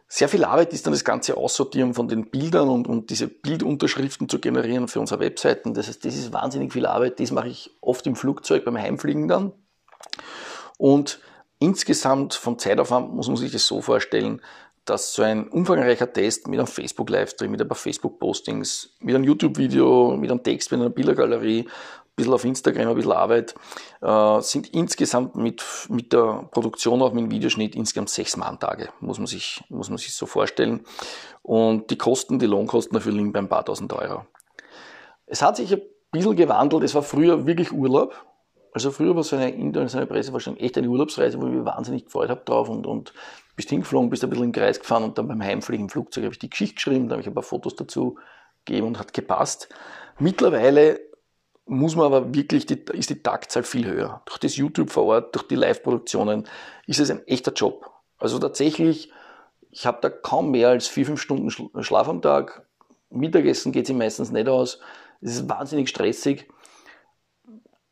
Sehr viel Arbeit ist dann das ganze Aussortieren von den Bildern und, und diese Bildunterschriften zu generieren für unsere Webseiten. Das heißt, das ist wahnsinnig viel Arbeit. Das mache ich oft im Flugzeug beim Heimfliegen dann. Und Insgesamt vom Zeitaufwand muss man sich das so vorstellen, dass so ein umfangreicher Test mit einem Facebook-Livestream, mit ein paar Facebook-Postings, mit einem YouTube-Video, mit einem Text, mit einer Bildergalerie, bisschen auf Instagram, ein bisschen Arbeit, äh, sind insgesamt mit, mit der Produktion, auch mit dem Videoschnitt, insgesamt sechs Manntage, muss man sich, muss man sich so vorstellen. Und die Kosten, die Lohnkosten dafür liegen bei ein paar tausend Euro. Es hat sich ein bisschen gewandelt. Es war früher wirklich Urlaub. Also früher war so eine internationale wahrscheinlich echt eine Urlaubsreise, wo ich mich wahnsinnig gefreut habe drauf und, und bist hingeflogen, bist ein bisschen im Kreis gefahren und dann beim Heimfliegen im Flugzeug habe ich die Geschichte geschrieben, da habe ich ein paar Fotos dazu gegeben und hat gepasst. Mittlerweile muss man aber wirklich, die, ist die Taktzahl viel höher. Durch das YouTube vor Ort, durch die Live-Produktionen ist es ein echter Job. Also tatsächlich, ich habe da kaum mehr als vier, fünf Stunden Schlaf am Tag. Mittagessen geht sich meistens nicht aus. Es ist wahnsinnig stressig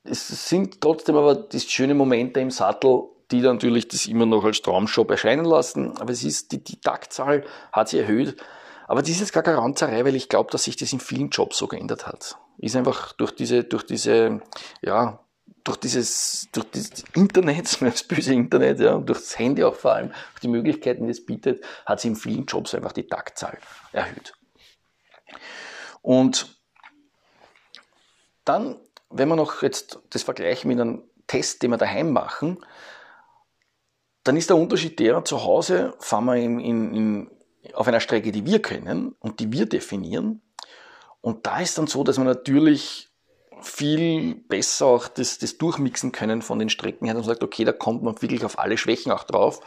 es sind trotzdem aber die schönen Momente im Sattel, die dann natürlich das immer noch als Traumshop erscheinen lassen. Aber es ist, die, die Taktzahl hat sich erhöht. Aber das ist jetzt gar keine Ranzerei, weil ich glaube, dass sich das in vielen Jobs so geändert hat. Ist einfach durch diese, durch diese, ja, durch dieses, durch das Internet, (laughs) das böse Internet, ja, und durch das Handy auch vor allem, durch die Möglichkeiten, die es bietet, hat sich in vielen Jobs einfach die Taktzahl erhöht. Und dann wenn wir noch jetzt das vergleichen mit einem Test, den wir daheim machen, dann ist der Unterschied der, zu Hause fahren wir in, in, in, auf einer Strecke, die wir kennen und die wir definieren. Und da ist dann so, dass wir natürlich viel besser auch das, das Durchmixen können von den Strecken her und sagt, okay, da kommt man wirklich auf alle Schwächen auch drauf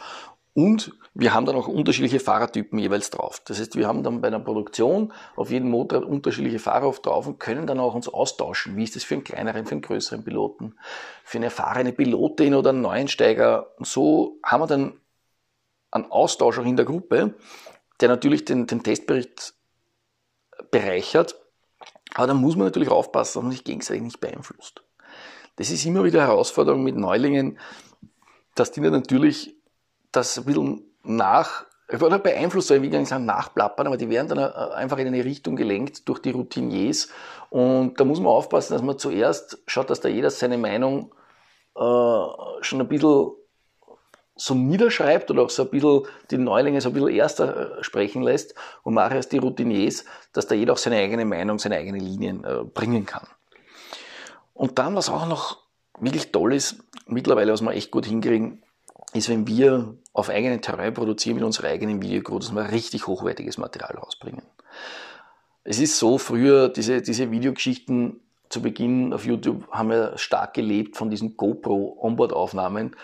und wir haben dann auch unterschiedliche Fahrertypen jeweils drauf. Das heißt, wir haben dann bei einer Produktion auf jedem Motorrad unterschiedliche Fahrer auf drauf und können dann auch uns austauschen. Wie ist das für einen kleineren, für einen größeren Piloten, für eine erfahrene Pilotin oder einen Neuensteiger. Und so haben wir dann einen Austausch auch in der Gruppe, der natürlich den, den Testbericht bereichert. Aber dann muss man natürlich aufpassen, dass man sich gegenseitig nicht beeinflusst. Das ist immer wieder Herausforderung mit Neulingen, dass die natürlich das ein bisschen nach, oder beeinflusst, soll ich gar nicht nachplappern, aber die werden dann äh, einfach in eine Richtung gelenkt durch die Routiniers. Und da muss man aufpassen, dass man zuerst schaut, dass da jeder seine Meinung äh, schon ein bisschen so niederschreibt oder auch so ein bisschen die Neulinge so ein bisschen erster äh, sprechen lässt und mache erst die Routiniers, dass da jeder auch seine eigene Meinung, seine eigenen Linien äh, bringen kann. Und dann, was auch noch wirklich toll ist, mittlerweile, was wir echt gut hinkriegen, ist, wenn wir auf eigenen Terrain produzieren mit unserer eigenen Videocrew, dass wir richtig hochwertiges Material rausbringen. Es ist so, früher diese, diese Videogeschichten zu Beginn auf YouTube haben wir stark gelebt von diesen GoPro-Onboard-Aufnahmen.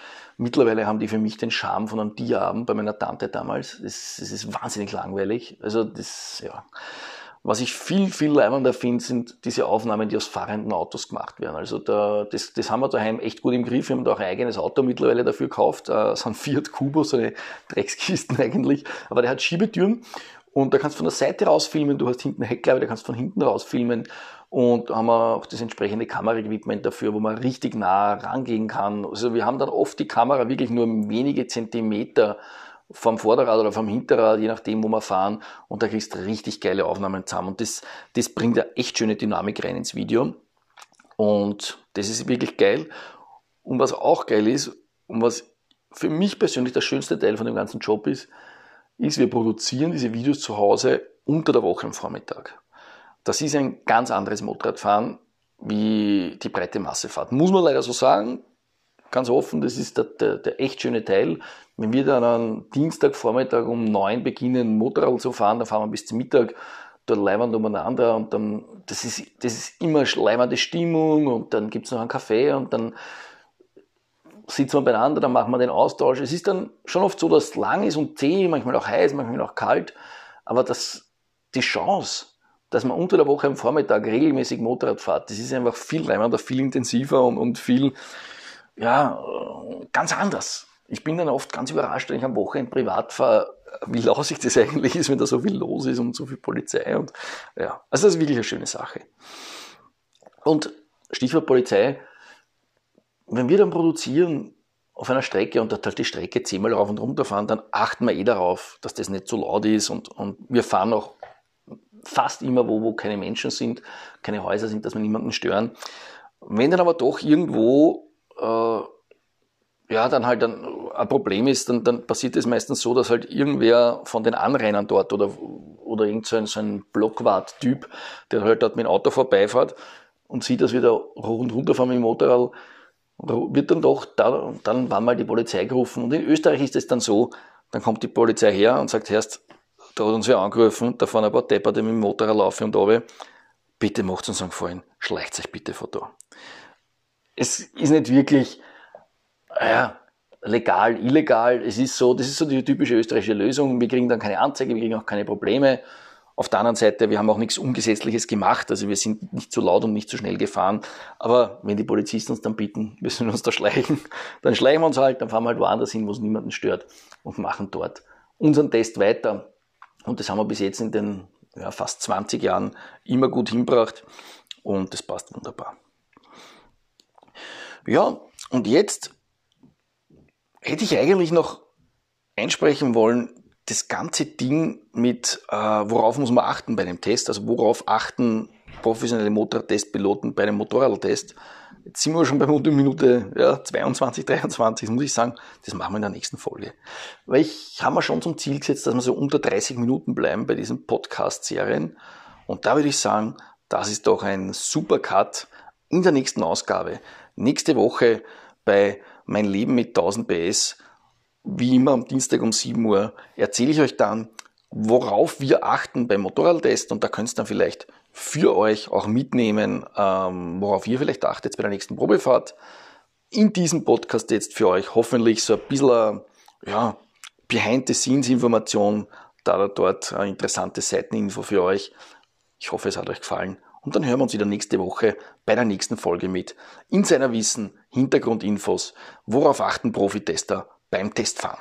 Mittlerweile haben die für mich den Charme von einem Diabend bei meiner Tante damals. Es, ist wahnsinnig langweilig. Also das, ja. Was ich viel, viel leibender finde, sind diese Aufnahmen, die aus fahrenden Autos gemacht werden. Also da, das, das haben wir daheim echt gut im Griff. Wir haben da auch ein eigenes Auto mittlerweile dafür gekauft. Das ist ein Fiat Cubo, so eine (laughs) Dreckskisten eigentlich. Aber der hat Schiebetüren und da kannst du von der Seite rausfilmen. Du hast hinten eine Heckklappe, da kannst du von hinten rausfilmen. Und haben auch das entsprechende Kameraequipment dafür, wo man richtig nah rangehen kann. Also wir haben dann oft die Kamera wirklich nur wenige Zentimeter vom Vorderrad oder vom Hinterrad, je nachdem, wo wir fahren. Und da kriegst du richtig geile Aufnahmen zusammen. Und das, das bringt eine echt schöne Dynamik rein ins Video. Und das ist wirklich geil. Und was auch geil ist, und was für mich persönlich der schönste Teil von dem ganzen Job ist, ist, wir produzieren diese Videos zu Hause unter der Woche am Vormittag. Das ist ein ganz anderes Motorradfahren wie die breite Massefahrt. Muss man leider so sagen, ganz offen, das ist der, der, der echt schöne Teil. Wenn wir dann am Dienstagvormittag um neun beginnen, Motorrad zu fahren, dann fahren wir bis zum Mittag dort leibend umeinander und dann, das ist, das ist immer leibende Stimmung und dann gibt's noch einen Kaffee und dann sitzen wir beieinander, dann machen wir den Austausch. Es ist dann schon oft so, dass es lang ist und zäh, manchmal auch heiß, manchmal auch kalt, aber das, die Chance, dass man unter der Woche am Vormittag regelmäßig Motorrad fährt, das ist einfach viel leibender, viel intensiver und, und viel, ja, ganz anders. Ich bin dann oft ganz überrascht, wenn ich am Wochenende privat fahre, wie lausig das (laughs) eigentlich ist, wenn da so viel los ist und so viel Polizei und, ja. Also das ist wirklich eine schöne Sache. Und Stichwort Polizei, wenn wir dann produzieren auf einer Strecke und halt die Strecke zehnmal rauf und runter fahren, dann achten wir eh darauf, dass das nicht zu so laut ist und, und wir fahren auch fast immer wo, wo keine Menschen sind, keine Häuser sind, dass wir niemanden stören. Wenn dann aber doch irgendwo äh, ja, dann halt ein, ein Problem ist, dann, dann passiert es meistens so, dass halt irgendwer von den Anrainern dort oder, oder irgend so ein, so ein Blockwart-Typ, der halt dort mit dem Auto vorbeifährt und sieht, dass wir da rund runterfahren mit dem Motorrad, wird dann doch, da, dann war mal die Polizei gerufen. Und in Österreich ist es dann so, dann kommt die Polizei her und sagt, Herrst, da hat uns wer angerufen, da fahren ein paar Depper, die mit dem Motorrad laufen und runter. Bitte macht uns einen Gefallen, schleicht euch bitte von da. Es ist nicht wirklich, ja, legal, illegal. Es ist so, das ist so die typische österreichische Lösung. Wir kriegen dann keine Anzeige, wir kriegen auch keine Probleme. Auf der anderen Seite, wir haben auch nichts Ungesetzliches gemacht, also wir sind nicht zu laut und nicht zu schnell gefahren. Aber wenn die Polizisten uns dann bitten, (laughs) wir sollen uns da schleichen, dann schleichen wir uns halt, dann fahren wir halt woanders hin, wo es niemanden stört und machen dort unseren Test weiter. Und das haben wir bis jetzt in den ja, fast 20 Jahren immer gut hinbracht und das passt wunderbar. Ja, und jetzt hätte ich eigentlich noch einsprechen wollen, das ganze Ding mit, äh, worauf muss man achten bei dem Test, also worauf achten professionelle Motorradtestpiloten bei einem Motorradtest. Jetzt sind wir schon bei Minute ja, 22, 23, das muss ich sagen, das machen wir in der nächsten Folge. Weil ich habe mir schon zum Ziel gesetzt, dass wir so unter 30 Minuten bleiben bei diesen Podcast-Serien. Und da würde ich sagen, das ist doch ein super Cut in der nächsten Ausgabe. Nächste Woche bei Mein Leben mit 1000 PS wie immer am Dienstag um 7 Uhr erzähle ich euch dann, worauf wir achten beim Motorradtest und da könnt ihr dann vielleicht für euch auch mitnehmen, ähm, worauf ihr vielleicht achtet bei der nächsten Probefahrt. In diesem Podcast jetzt für euch hoffentlich so ein bisschen ja, Behind-the-Scenes-Information, da dort eine interessante Seiteninfo für euch. Ich hoffe, es hat euch gefallen. Und dann hören wir uns wieder nächste Woche bei der nächsten Folge mit Insiderwissen, Hintergrundinfos, worauf achten Profitester beim Testfahren.